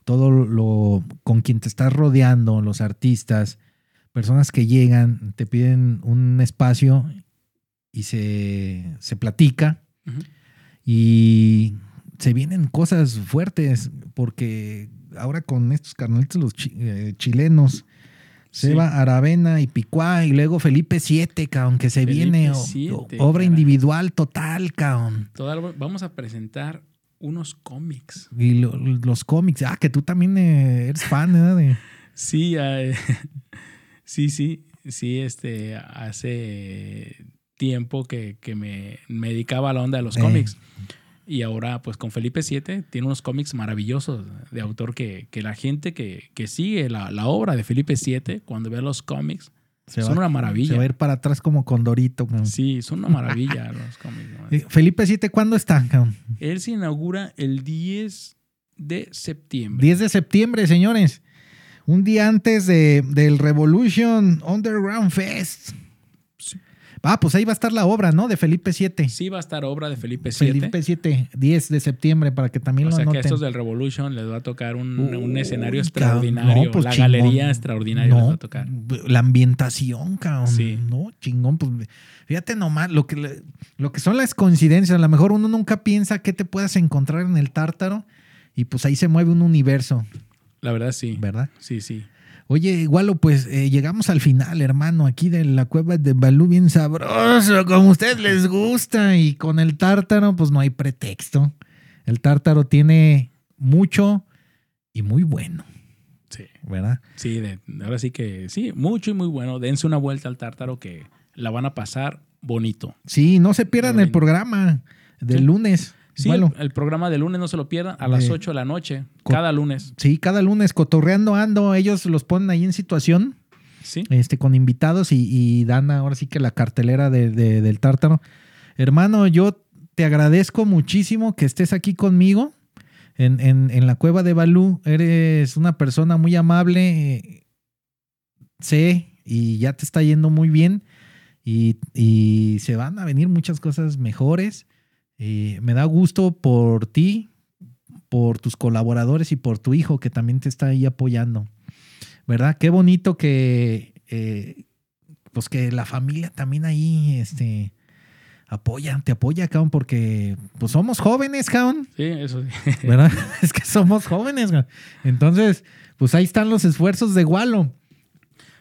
todo lo con quien te estás rodeando, los artistas, personas que llegan, te piden un espacio y se, se platica y se vienen cosas fuertes porque ahora con estos carnalitos los chi- eh, chilenos, Sí. Seba Aravena y Picuá y luego Felipe VII, cabrón, que se Felipe viene obra caray. individual total, cabrón. Vamos a presentar unos cómics. Y lo- los cómics, ah, que tú también eh, eres fan, ¿verdad? De- Sí, eh, sí, sí, sí, este, hace tiempo que, que me, me dedicaba a la onda de los Eh. cómics. Y ahora, pues con Felipe VII, tiene unos cómics maravillosos de autor que, que la gente que, que sigue la, la obra de Felipe VII, cuando ve los cómics, se son va- una maravilla. Se va a ir para atrás como Condorito, cabrón. Sí, son una maravilla los cómics. ¿no? Eh, Felipe VII, ¿cuándo está, cabrón? Él se inaugura el 10 de septiembre. 10 de septiembre, señores. Un día antes de, del Revolution Underground Fest. Sí. Ah, pues ahí va a estar la obra, ¿no? De Felipe VII. Sí va a estar obra de Felipe VII. Felipe VII, 10 de septiembre, para que también O lo sea que a estos del Revolution les va a tocar un, Uy, un escenario extraordinario. no, pues la chingón. galería extraordinaria les va a tocar. La ambientación, cabrón. Sí. No, chingón. Pues fíjate nomás, lo que, lo que son las coincidencias. A lo mejor uno nunca piensa que te puedas encontrar en el tártaro. Y pues ahí se mueve un universo, La verdad, sí. ¿verdad? Sí, sí. Oye, igual, pues eh, llegamos al final, hermano, aquí de la cueva de Balú, bien sabroso, como a ustedes les gusta. Y con el tártaro, pues no hay pretexto. El tártaro tiene mucho y muy bueno, Sí, ¿verdad? sí de- ahora sí que sí, mucho y muy bueno. Dense una vuelta al tártaro que la van a pasar bonito. Sí, no se pierdan el programa del Sí. lunes. Sí, Bueno, el, el programa de lunes no se lo pierdan a las Eh, 8 de la noche, cada lunes. sí, cada lunes cotorreando ando, ellos los ponen ahí en situación, Sí. este, con invitados y, y dan ahora sí que la cartelera de- de- del tártaro. Hermano, yo te agradezco muchísimo que estés aquí conmigo en, en- en la cueva de Balú. Eres una persona muy amable, sé, y ya te está yendo muy bien. Y, y se van a venir muchas cosas mejores. Y me da gusto por ti, por tus colaboradores y por tu hijo que también te está ahí apoyando. ¿Verdad? Qué bonito que, eh, pues que la familia también ahí, este, apoya, te apoya, cabrón, porque pues somos jóvenes, cabrón, Sí, eso sí. ¿verdad? es que somos jóvenes, cabrón. Entonces, pues ahí están los esfuerzos de Gualo.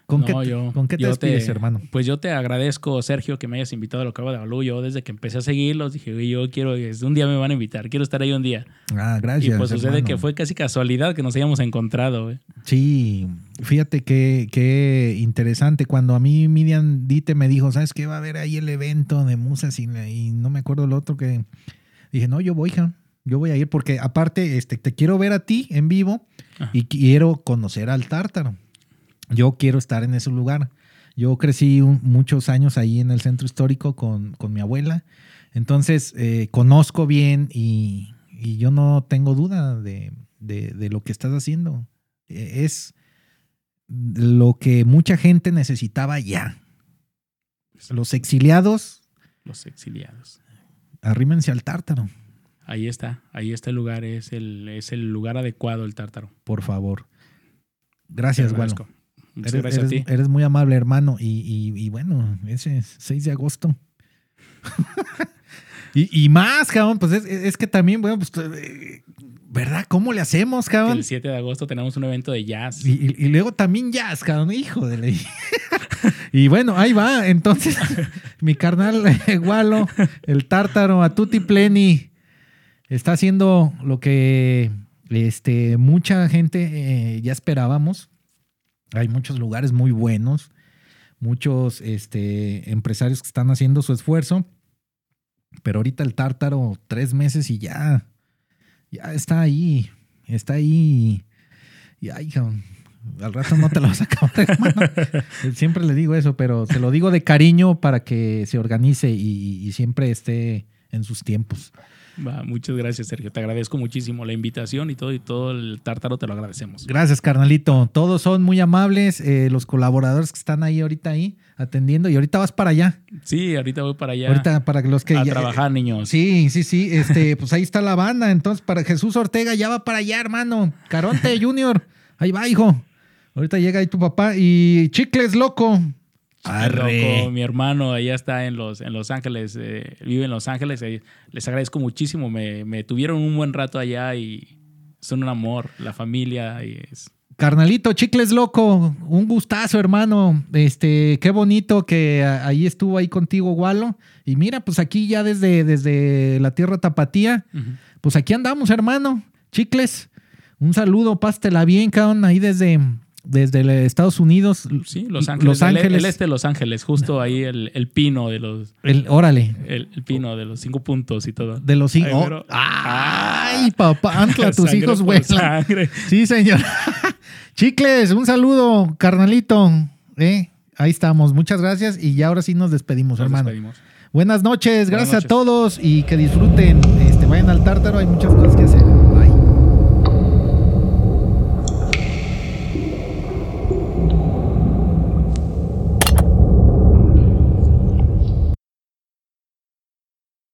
¿Con, No, qué, te- yo- ¿con qué te yo despides, hermano? Pues yo te agradezco, Sergio, que me hayas invitado a lo que hago de Balú. Yo desde que empecé a seguirlos dije, "Oye, yo quiero, un día me van a invitar, quiero estar ahí un día. Ah, gracias. y pues sucede que fue casi casualidad que nos hayamos encontrado. güey. Sí, fíjate qué, qué interesante. Cuando a mí Miriam Dite me dijo, ¿sabes qué? Va a haber ahí el evento de musas y, y no me acuerdo lo otro que... Dije, no, yo voy, ja, yo voy a ir porque aparte este, te quiero ver a ti en vivo Ajá. y quiero conocer al tártaro. Yo quiero estar en ese lugar. Yo crecí un- muchos años ahí en el centro histórico con, con mi abuela. Entonces, eh, conozco bien y, y yo no tengo duda de, de- de lo que estás haciendo. Eh, Es lo que mucha gente necesitaba ya. Los exiliados, Los exiliados. arrímense al tártaro, Ahí está, ahí está el lugar, es el, es el lugar adecuado el tártaro. por favor. Gracias, lo Gualo. Muchas Eres, gracias a eres- ti. eres muy amable, hermano. Y, y- y bueno, ese 6 de agosto. y, y más, cabrón, pues es, es que también, bueno, pues, eh, ¿verdad? ¿Cómo le hacemos, cabrón? el 7 de agosto tenemos un evento de jazz. Y, luego también jazz, cabrón, hijo de ley. y bueno, ahí va. Entonces, mi carnal eh, Gualo, el tártaro, a tutti pleni, está haciendo lo que este, mucha gente eh, ya esperábamos. Hay muchos lugares muy buenos, muchos este, empresarios que están haciendo su esfuerzo. Pero ahorita el tártaro, tres meses y ya, ya está ahí, está ahí. Y ay, al rato no te lo vas a acabar, hermano. Siempre le digo eso, pero se lo digo de cariño para que se organice y, y siempre esté en sus tiempos. Va, muchas gracias, Sergio. Te agradezco muchísimo la invitación y todo, y todo el tártaro te lo agradecemos. Gracias, carnalito. Todos son muy amables. eh, los colaboradores que están ahí ahorita ahí atendiendo. Y ahorita vas para allá. Sí, ahorita voy para allá Ahorita para los que a ya- trabajar, niños. Sí, sí, sí. Este, pues ahí está la banda. Entonces, para Jesús Ortega ya va para allá, hermano. Caronte Junior. Ahí va, hijo. Ahorita llega ahí tu papá. Y Chicles Loco. Qué loco, mi hermano allá está en Los, en los Ángeles, eh, vive en Los Ángeles. eh, les agradezco muchísimo. Me, me tuvieron un buen rato allá y son un amor, la familia. Y es, Carnalito, Chicles Loco, un gustazo, hermano. Este, qué bonito que ahí estuvo ahí contigo, Gualo. Y mira, pues aquí ya desde, desde la tierra tapatía, pues aquí andamos, hermano. Chicles, un saludo, pásatela bien, cabrón, ahí desde, desde Estados Unidos. sí, Los Ángeles. Los el- Ángeles. El, este de Los Ángeles, justo ahí el, el pino de los, El, órale. el, el pino de los cinco puntos y todo. De los hijos. Ahí mero. ¡Ay, papá! Ancla, tus hijos, sangre. Sí, señor. Chicles, un saludo, carnalito. ¿eh? Ahí estamos. Muchas gracias. Y ya ahora sí nos despedimos, Nos hermano. despedimos. Buenas noches, Buenas gracias a todos y que disfruten. Este, vayan al tártaro, hay muchas cosas que hacer.